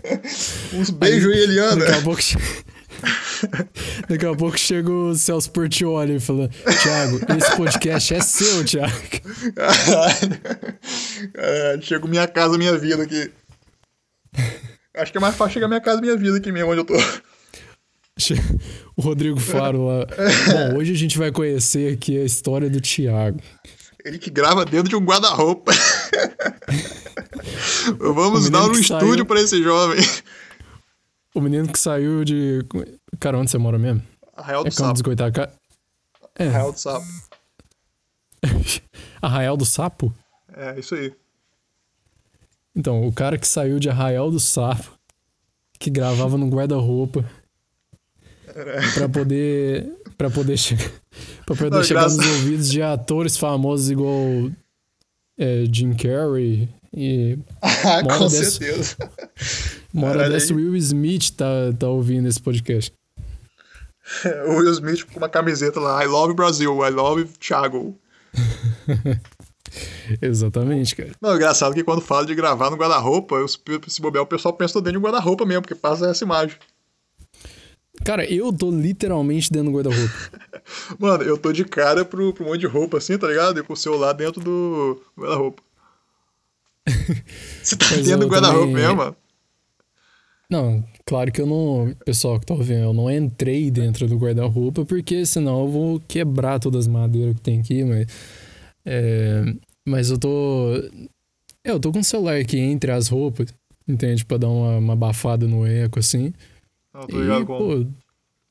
*laughs* Uns beijos aí, Eliana. Daqui a pouco, *laughs* *laughs* Daqui a pouco chega o Celso Portioli e fala: Thiago, esse podcast é seu, Thiago. Caralho. Caralho, Chega minha casa, minha vida aqui. Acho que é mais fácil chegar minha casa, minha vida aqui mesmo, onde eu tô. O Rodrigo Faro lá. Bom, hoje a gente vai conhecer aqui a história do Thiago. Ele que grava dentro de um guarda-roupa. *laughs* Vamos dar um que estúdio saiu- pra esse jovem. O menino que saiu de. Cara, onde você mora mesmo? Arraial do É Sapo. dos Goitacá. É, Arraial do Sapo. *laughs* Arraial do Sapo? É, isso aí. Então, o cara que saiu de Arraial do Sapo, que gravava no guarda-roupa, pra poder. pra poder chegar. *laughs* pra poder Não, chegar nos graças- ouvidos de atores famosos igual é, Jim Carrey e. *laughs* Ah, com dessa- certeza. Uma hora dessa, aí- Will Smith tá, tá ouvindo esse podcast. O *laughs* Will Smith com uma camiseta lá. I love Brasil, I love Thiago. *laughs* Exatamente, cara. Não, engraçado que quando fala de gravar no guarda-roupa, se bobear, o pessoal pensa que eu tô dentro de um guarda-roupa mesmo, porque passa essa imagem. Cara, eu tô literalmente dentro do guarda-roupa. *laughs* Mano, eu tô de cara pro, pro monte de roupa assim, tá ligado? E com o celular dentro do guarda-roupa. Você tá Mas dentro do guarda-roupa também- mesmo, mano? Não, claro que eu não. Pessoal que tá ouvindo, eu não entrei dentro do guarda-roupa, porque senão eu vou quebrar todas as madeiras que tem aqui, mas. é, mas eu tô. é, Eu tô com o celular aqui entre as roupas, entende? Pra dar uma, uma abafada no eco, assim. Não, tô E, pô,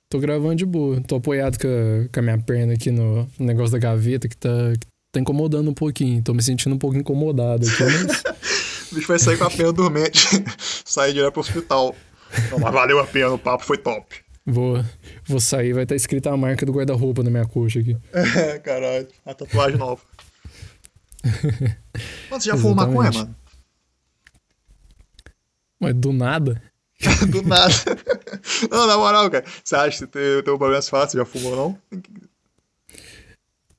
tô gravando de boa. Tô apoiado com a, com a minha perna aqui no, no negócio da gaveta que tá, que tá incomodando um pouquinho. Tô me sentindo um pouco incomodado aqui, mas. *laughs* O bicho vai sair com a perna dormente. *laughs* sair direto pro hospital. Não, mas valeu a pena, o papo foi top. Vou, vou sair, vai estar escrita a marca do guarda-roupa na minha coxa aqui. É, caralho. A tatuagem nova. Mano, você já fumou maconha, mano? Mas do nada. *laughs* Do nada. Não, na moral, cara. Você acha que tem um problema falar? Você já fumou, não?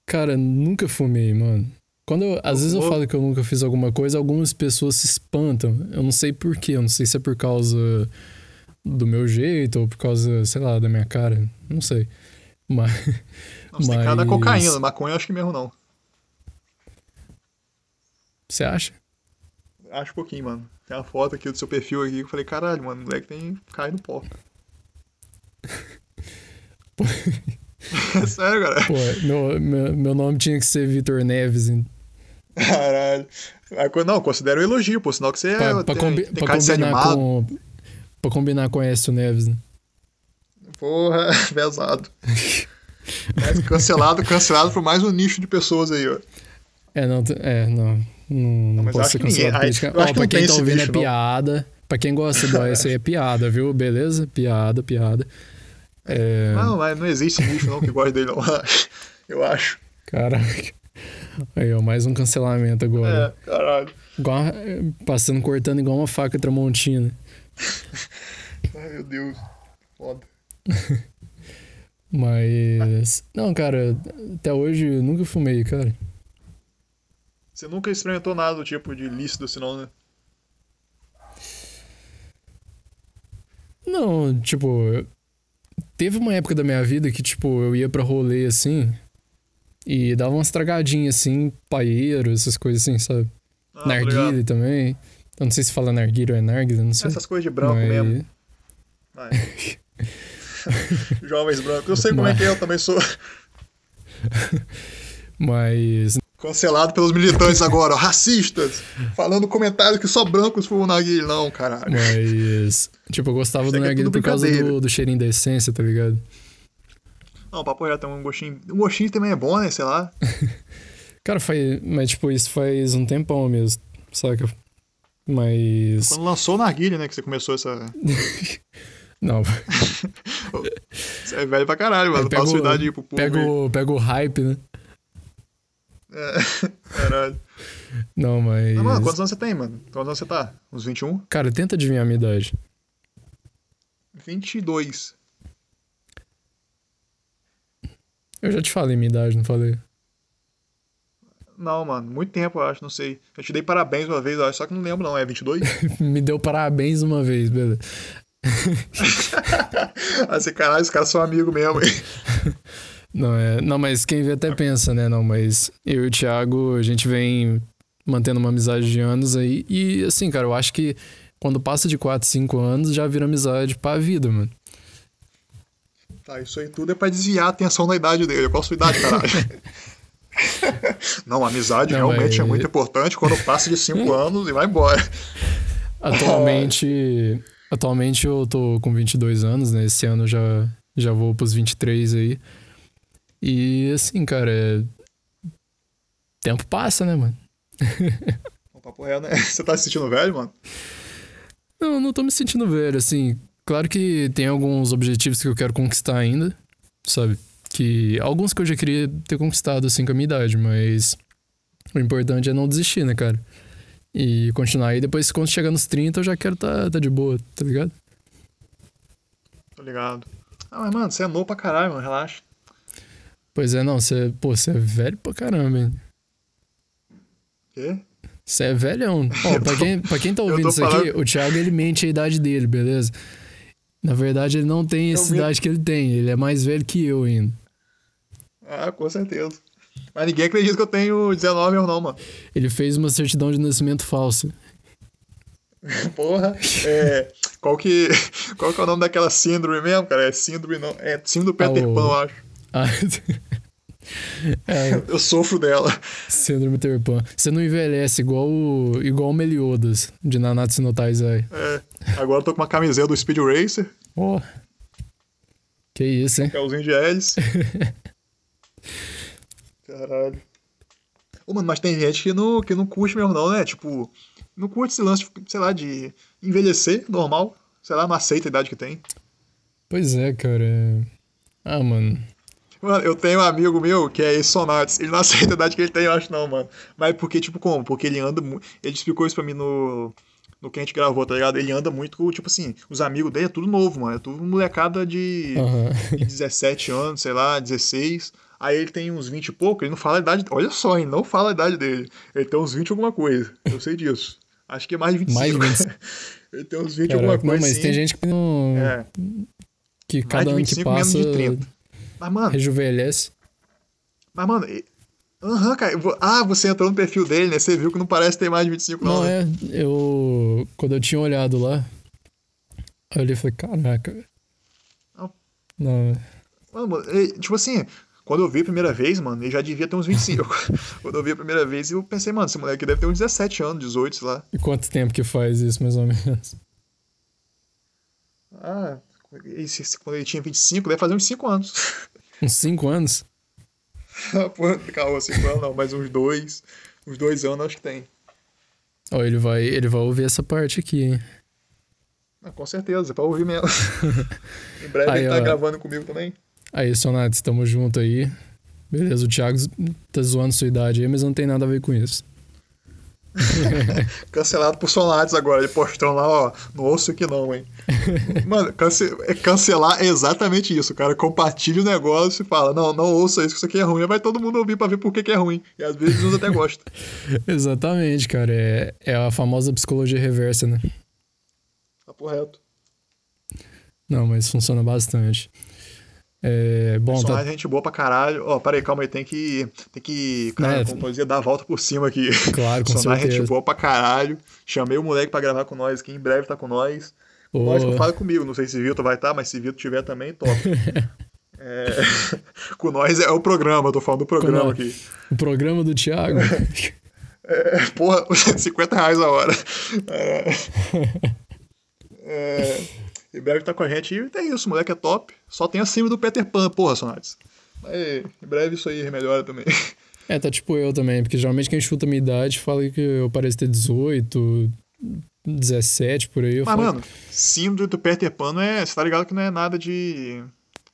Cara, nunca fumei, mano. Quando eu- às vezes eu falo que eu nunca fiz alguma coisa, algumas pessoas se espantam. Eu não sei porquê, eu não sei se é por causa do meu jeito ou por causa, sei lá, da minha cara. Não sei. Mas. Não, você tem cara da Mas- cocaína. Maconha eu acho que mesmo não. Você acha? Acho pouquinho, mano. Tem uma foto aqui do seu perfil aqui que eu falei, caralho, mano, o moleque tem. cai no pó. *laughs* *laughs* Sério, cara. Pô, meu, meu, meu nome tinha que ser Vitor Neves. hein? Caralho. Não, considero um elogio, pô. Sinal que você Pra, é, pra tem, combi- tem pra combinar com. Pra combinar com Écio Neves, né? Porra, *laughs* pesado. Mas cancelado, cancelado por mais um nicho de pessoas aí, ó. É, não, é, não. Não, não eu posso ser ninguém- cancelado Ó, acho que pra não quem tá ouvindo é não. piada. Pra quem gosta do essa aí é piada, viu? Beleza? Piada, piada. É. Não, mas não existe nicho não que gosta dele, não. Eu acho. Caraca. Aí, ó, mais um cancelamento agora. É, caralho. Igual, a- passando, cortando igual uma faca tramontina. *laughs* Ai, meu Deus. Foda. *laughs* Mas. Não, cara, até hoje eu nunca fumei, cara. Você nunca experimentou nada do tipo de lícido, senão, né? Não, tipo, teve uma época da minha vida que, tipo, eu ia pra rolê assim e dava umas tragadinhas assim, paieiro, essas coisas assim, sabe? Ah, narguile também. Eu não sei se fala narguile ou é narguile, não sei. Essas coisas de branco Mas- mesmo. Vai. *laughs* Jovens brancos. Eu sei como é Mas- que é, eu também sou. *laughs* Mas Cancelado pelos militantes agora, racistas, falando comentários que só brancos fumam narguilha. Não, caralho. Mas, tipo, eu gostava Isso do é narguilha tudo por causa do, do cheirinho da essência, tá ligado? Não, o papo reto tem um gostinho. Um gostinho também é bom, né? Sei lá. *laughs* Cara, faz. Mas, tipo, isso faz um tempão mesmo, saca? Mas. Quando lançou o narguilha, né? Que você começou essa. *laughs* Não. *laughs* Você é velho pra caralho, mano. Pega idade aí pro povo. Pega o, hype, né? Caralho. Não, mas. Mas, mano, quantos anos você tem, mano? Quantos anos você tá? Uns 21? Cara, tenta adivinhar a minha idade. 22. Eu já te falei minha idade, não falei? Não, mano. Muito tempo, eu acho. Não sei. Eu te dei parabéns uma vez, eu acho. Só que não lembro, não. É 22? *laughs* Me deu parabéns uma vez, beleza. *laughs* esse caralho, os caras são amigos mesmo. hein? *laughs* Não, é, não, mas quem vê até pensa, né? Não, mas eu e o Thiago, a gente vem mantendo uma amizade de anos aí. E assim, cara, eu acho que quando passa de 4, 5 anos, já vira amizade pra vida, mano. Tá, isso aí tudo é pra desviar a atenção da idade dele. Qual a sua idade, caralho? *laughs* Não, amizade Não, realmente mas- é muito importante quando passa de 5 *laughs* anos e vai embora. Atualmente, atualmente eu tô com 22 anos, né? Esse ano já, já vou pros 23 aí. E assim, cara, é... tempo passa, né, mano? *laughs* O papo real, né? Você tá se sentindo velho, mano? Não, não tô me sentindo velho, assim. Claro que tem alguns objetivos que eu quero conquistar ainda, sabe? Que alguns que eu já queria ter conquistado, assim, com a minha idade, mas o importante é não desistir, né, cara? E continuar aí. Depois, quando chegar nos 30, eu já quero tá, tá de boa, tá ligado? Tô ligado. Ah, mas, mano, você é novo pra caralho, mano. Relaxa. Pois é, não, você, pô, você é velho pra caramba, hein? Quê? Você é velhão. *laughs* Ó, pra quem, pra quem tá ouvindo isso aqui, falando- o Thiago, ele mente a idade dele, beleza? Na verdade, ele não tem essa Eu vi- idade que ele tem. Ele é mais velho que eu ainda. Ah, com certeza. Mas ninguém acredita que eu tenho 19 ou não, mano. Ele fez uma certidão de nascimento falsa. *laughs* Porra. É, qual que qual que é o nome daquela síndrome mesmo, cara? É síndrome não. É síndrome do Peter Ah, Pan, eu acho. Ah, *laughs* é, Eu sofro dela. síndrome Peter Pan. Você não envelhece igual o, igual o Meliodas, de Nanatsu no Taizai. É, agora eu tô com uma camiseta do Speed Racer, Ó. Que isso, hein? os de hélice. *laughs* Caralho. Ô, mano, mas tem gente que não, que não curte mesmo, não, né? Tipo, não curte esse lance, sei lá, de envelhecer, normal. Sei lá, não aceita a idade que tem. Pois é, cara. Ah, mano. Mano, eu tenho um amigo meu que é esse Sonates. Ele não *laughs* aceita a idade que ele tem, eu acho, não, mano. Mas porque, tipo, como? Porque ele anda muito. Ele explicou isso pra mim no. No que a gente gravou, tá ligado? Ele anda muito, com, tipo assim, os amigos dele é tudo novo, mano. É tudo molecada de, de 17 anos, sei lá, 16. Aí ele tem uns 20 e pouco, ele não fala a idade. Olha só, ele não fala a idade dele. Ele tem uns 20 e alguma coisa. Eu sei disso. Acho que é mais de 25. Mais de 25. *laughs* ele tem uns 20 e alguma Caraca, coisa. não, mas sim. tem gente que não. É, Que cada ano que 25, menos passa de 30. Mas, mano, rejuvenesce. Mas, mano, aham, cara. eu vou- Ah, você entrou no perfil dele, né? Você viu que não parece ter mais de 25, não, Não, é. Eu. Quando eu tinha olhado lá, eu olhei e falei, caraca. velho. Não. Não, Mano, mano, tipo assim, quando eu vi a primeira vez, mano, ele já devia ter uns 25. *laughs* quando eu vi a primeira vez, eu pensei, mano, esse moleque deve ter uns 17 anos, 18, sei lá. E quanto tempo que faz isso, mais ou menos? Ah, esse, quando ele tinha 25, deve fazer uns 5 anos. Uns 5 anos? Porra, calma, 5 anos não, mas uns 2. Uns 2 anos acho que tem. Ó, ele vai, ele vai ouvir essa parte aqui, hein? Ah, com certeza, é pra ouvir mesmo. *laughs* em breve Aí, ele tá ó. gravando comigo também. Aí, Sonates, tamo junto aí. Beleza, o Thiago tá zoando sua idade aí, mas não tem nada a ver com isso. *laughs* Cancelado por Sonates agora. Ele postando lá, ó. Não ouço que não, hein? *laughs* Mano, cance- é cancelar é exatamente isso. O cara compartilha o negócio e fala: Não, não ouça isso, que isso aqui é ruim. Aí vai todo mundo ouvir pra ver por que, que é ruim. E às vezes uns até gostam. *laughs* Exatamente, cara. É, é a famosa psicologia reversa, né? Papo reto. Não, mas funciona bastante. É, bom, tá, gente boa pra caralho. Ó, peraí, calma aí. Tem que. Tem que. Cara, É, como dizer, dar a volta por cima aqui. claro, com Personagem gente certeza. boa pra caralho. Chamei o moleque pra gravar com nós, que em breve tá com nós. Nós que fala comigo. Não sei se Vitor vai estar, mas se Vitor tiver também, top. *laughs* É... *laughs* Com nós é o programa, eu tô falando do programa aqui. O programa do Thiago. *laughs* É, porra, 50 reais a hora. É, é, em breve tá com a gente. E é isso, o moleque é top. Só tem acima do Peter Pan, porra, Sonates. Mas em breve isso aí melhora também. É, tá tipo eu também, porque geralmente quem chuta a minha idade fala que eu pareço ter 18, 17 por aí. Mas, falo, mano, síndrome do Peter Pan não é. Você tá ligado que não é nada de.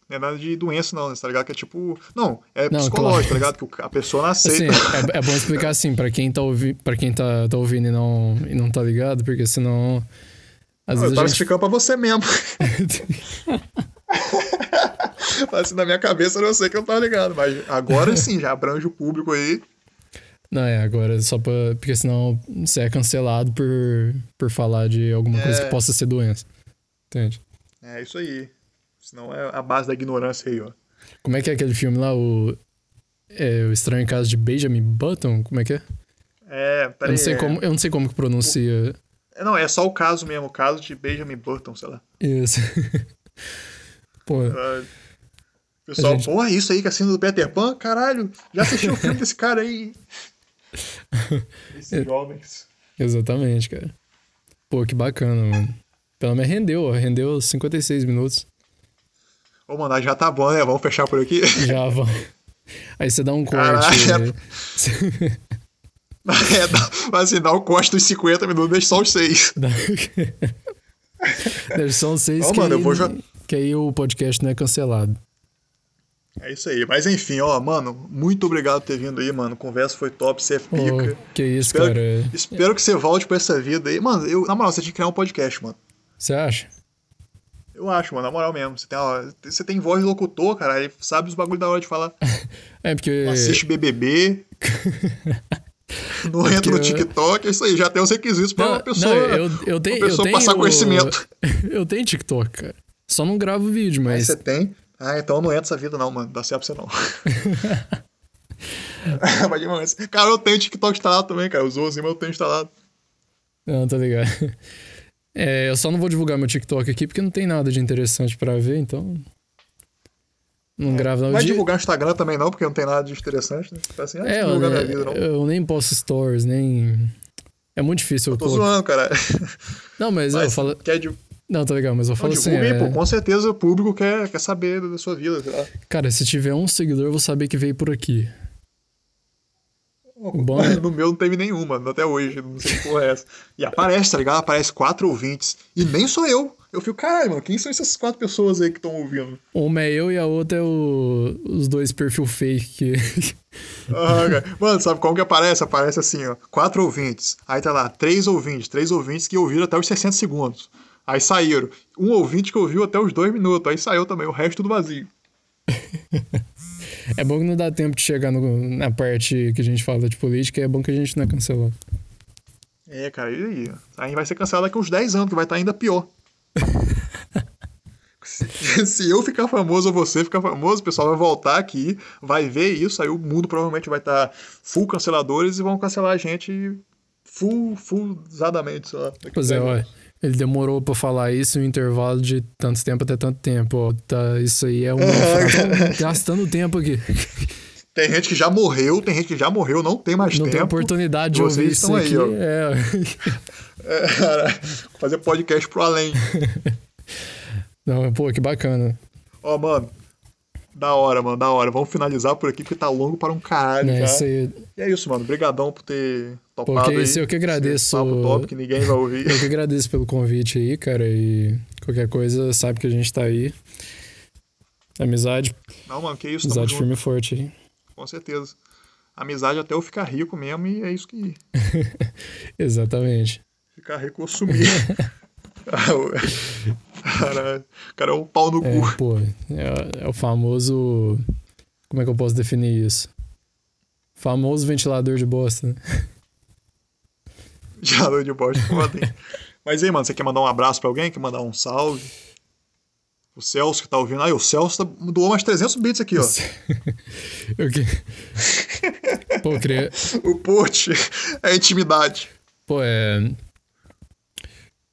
Não é nada de doença, não. Você tá ligado que é tipo. Não, é Não, psicológico, claro. tá ligado? Que a pessoa não Assim, aceita. é, é bom explicar assim, pra quem tá, ouvi pra quem tá, tá ouvindo e não, e não tá ligado, porque senão. Às eu vezes tava gente. explicando pra você mesmo. *laughs* Mas assim, na minha cabeça eu não sei que eu não tava ligado. Mas agora *laughs* sim, já abrange o público aí. Não, é, agora só pra. Porque senão você é cancelado por, por falar de alguma coisa É. que possa ser doença. Entende? É isso aí. Senão é a base da ignorância aí, ó. Como é que é aquele filme lá, o. É, o Estranho Caso de Benjamin Button? Como é que é? É, Eu peraí. não sei é- como, eu não sei como que pronuncia é, Não, é só o caso mesmo, o caso de Benjamin Button, sei lá. isso. *laughs* Pô, Ah, Pessoal, gente- porra, isso aí que é síndrome do Peter Pan? Caralho, já assisti o filme desse cara aí. *laughs* Esses jovens. exatamente, cara. Pô, que bacana, mano. Pelo menos rendeu, ó. Rendeu 56 minutos. Ô, mano, já tá bom, né? Vamos fechar por aqui. Já vai. *laughs* Aí você dá um corte. Caralho. né? *laughs* É, dá- mas assim, dá o corte dos 50 minutos, deixa só os 6. *laughs* Dá- Deve ser um seis Ô, que, mano, eu aí, vou já- que aí o podcast não é cancelado. É isso aí. Mas enfim, ó, mano, muito obrigado por ter vindo aí, mano. Conversa foi top, você é pica. que isso, espero, cara. espero que você volte pra essa vida aí. Mano, eu, na moral, você tinha que criar um podcast, mano. Você acha? Eu acho, mano, na moral mesmo. Você tem, ó, você tem voz de locutor, cara, aí sabe os bagulho da hora de falar. *laughs* É porque. Assiste BBB. *laughs* não entra no TikTok, é isso aí. Já tem os requisitos pra Não, uma pessoa, não, eu, eu tenho, uma pessoa eu tenho, passar conhecimento. *laughs* Eu tenho TikTok, cara. Só não gravo vídeo, Aí mas. você tem. Ah, então não entra essa vida, não, mano. Dá certo pra você não. *laughs* Mas, cara, eu tenho TikTok instalado também, cara. Os outros, mas eu tenho instalado. Não, tá ligado. É, eu só não vou divulgar meu TikTok aqui porque não tem nada de interessante pra ver, então. Não gravo não. Vai Dia- divulgar Instagram também, não, porque não tem nada de interessante, né? Tá assim, ah, É, eu, minha vida, não. eu nem posto stories, nem. É muito difícil eu Tô colocar. zoando, cara. Não, mas eu Mas, falo. quer div... Não, tá legal, mas eu não, falo assim. divulga aí, é, pô. Com certeza o público quer, quer saber da sua vida, sei lá. Cara, se tiver um seguidor, eu vou saber que veio por aqui. Bom, né? *laughs* No meu não teve nenhuma, até hoje. Não sei porra é essa. E aparece, tá ligado? Aparece quatro ouvintes. E nem sou eu. Eu fico, caralho, mano, quem são essas quatro pessoas aí que estão ouvindo? Uma é eu e a outra é o... os dois perfil fake. que- Ah, cara. Mano, sabe como que aparece? Aparece assim, ó. Quatro ouvintes. Aí tá lá, três ouvintes. Três ouvintes que ouviram até os 60 segundos. Aí saíram. Um ouvinte que ouviu até os dois minutos. Aí saiu também. O resto tudo vazio. *laughs* É bom que não dá tempo de chegar no- na parte que a gente fala de política, é bom que a gente não é cancelado. É, cara, e aí? Aí vai ser cancelado daqui uns 10 anos, que vai estar ainda pior. se, *laughs* se eu ficar famoso ou você ficar famoso, o pessoal vai voltar aqui, vai ver isso, aí o mundo provavelmente vai estar full canceladores e vão cancelar a gente full, fullzadamente, sei lá. daqui Pois é, 10 olha. Ele demorou pra falar isso em um intervalo de tanto tempo até tanto tempo. Ó, tá, isso aí é um. *laughs* gastando tempo aqui. *laughs* Tem gente que já morreu, tem gente que já morreu, não tem mais Não tem tempo. oportunidade de Vocês ouvir isso aí, aqui. ó. É. *laughs* É, cara, fazer podcast pro além. Não, pô, que bacana. Ó, mano, da hora, mano, da hora. Vamos finalizar por aqui, porque tá longo para um caralho Né, já. isso aí, E é isso, mano. Obrigadão por ter topado Porque aí. isso eu que agradeço. Papo top que ninguém vai ouvir. *laughs* Eu que agradeço pelo convite aí, cara. E qualquer coisa, sabe que a gente tá aí. Amizade, Não, mano, que isso, amizade firme e forte aí. com certeza. Amizade até eu ficar rico mesmo, e é isso que... *laughs* Exatamente. Ficar rico eu sumir. *laughs* Caralho. O cara é um pau no É, cu. pô, é, é o famoso. Como é que eu posso definir isso? Famoso ventilador de bosta, né? *laughs* Gerador de bosta, foda, hein? Mas aí, mano, você quer mandar um abraço pra alguém? Quer mandar um salve? O Celso que tá ouvindo. Aí, o Celso tá, doou umas 300 bits aqui, ó. *laughs* Eu que... *laughs* Pô, eu queria. O Port é intimidade. Pô, é.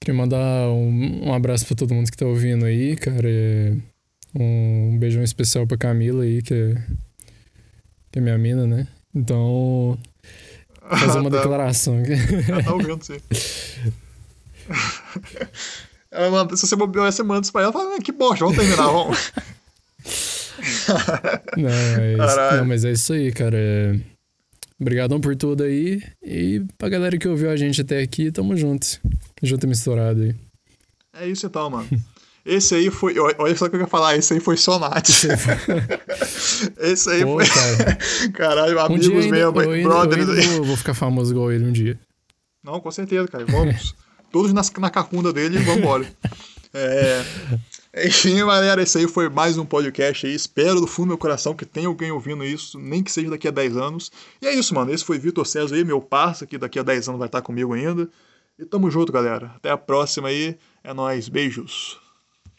Queria mandar um, um abraço pra todo mundo que tá ouvindo aí, cara. É, Um beijão especial pra Camila aí, que é, que é minha mina, né? Então, fazer uma *laughs* tá. declaração aqui. Ela tá ouvindo, sim. *laughs* Ela manda, se você bobear, você manda isso pra ela fala, "Ah, que bosta, vamos terminar, vamos. Não, é isso, não, mas é isso aí, cara. É... Obrigadão por tudo aí. E pra galera que ouviu a gente até aqui, tamo junto. Junto e misturado aí. É isso então, mano. Esse aí foi. Olha só o que eu ia falar, esse aí foi Sonate. *laughs* Esse aí Pô, foi. cara. *laughs* Caralho, Um amigos dia ainda, mesmo, eu ainda, eu brothers ainda aí. vou, vou ficar famoso igual ele um dia. Não, com certeza, cara. Vamos. Todos nas, na cacunda dele e vambora. *laughs* É. *laughs* Enfim, galera, esse aí foi mais um podcast aí. Espero do fundo do meu coração que tenha alguém ouvindo isso, nem que seja daqui a 10 anos. E é isso, mano. Esse foi Vitor César aí, meu parça, que daqui a 10 anos vai estar comigo ainda. E tamo junto, galera. Até a próxima aí. É nóis. Beijos.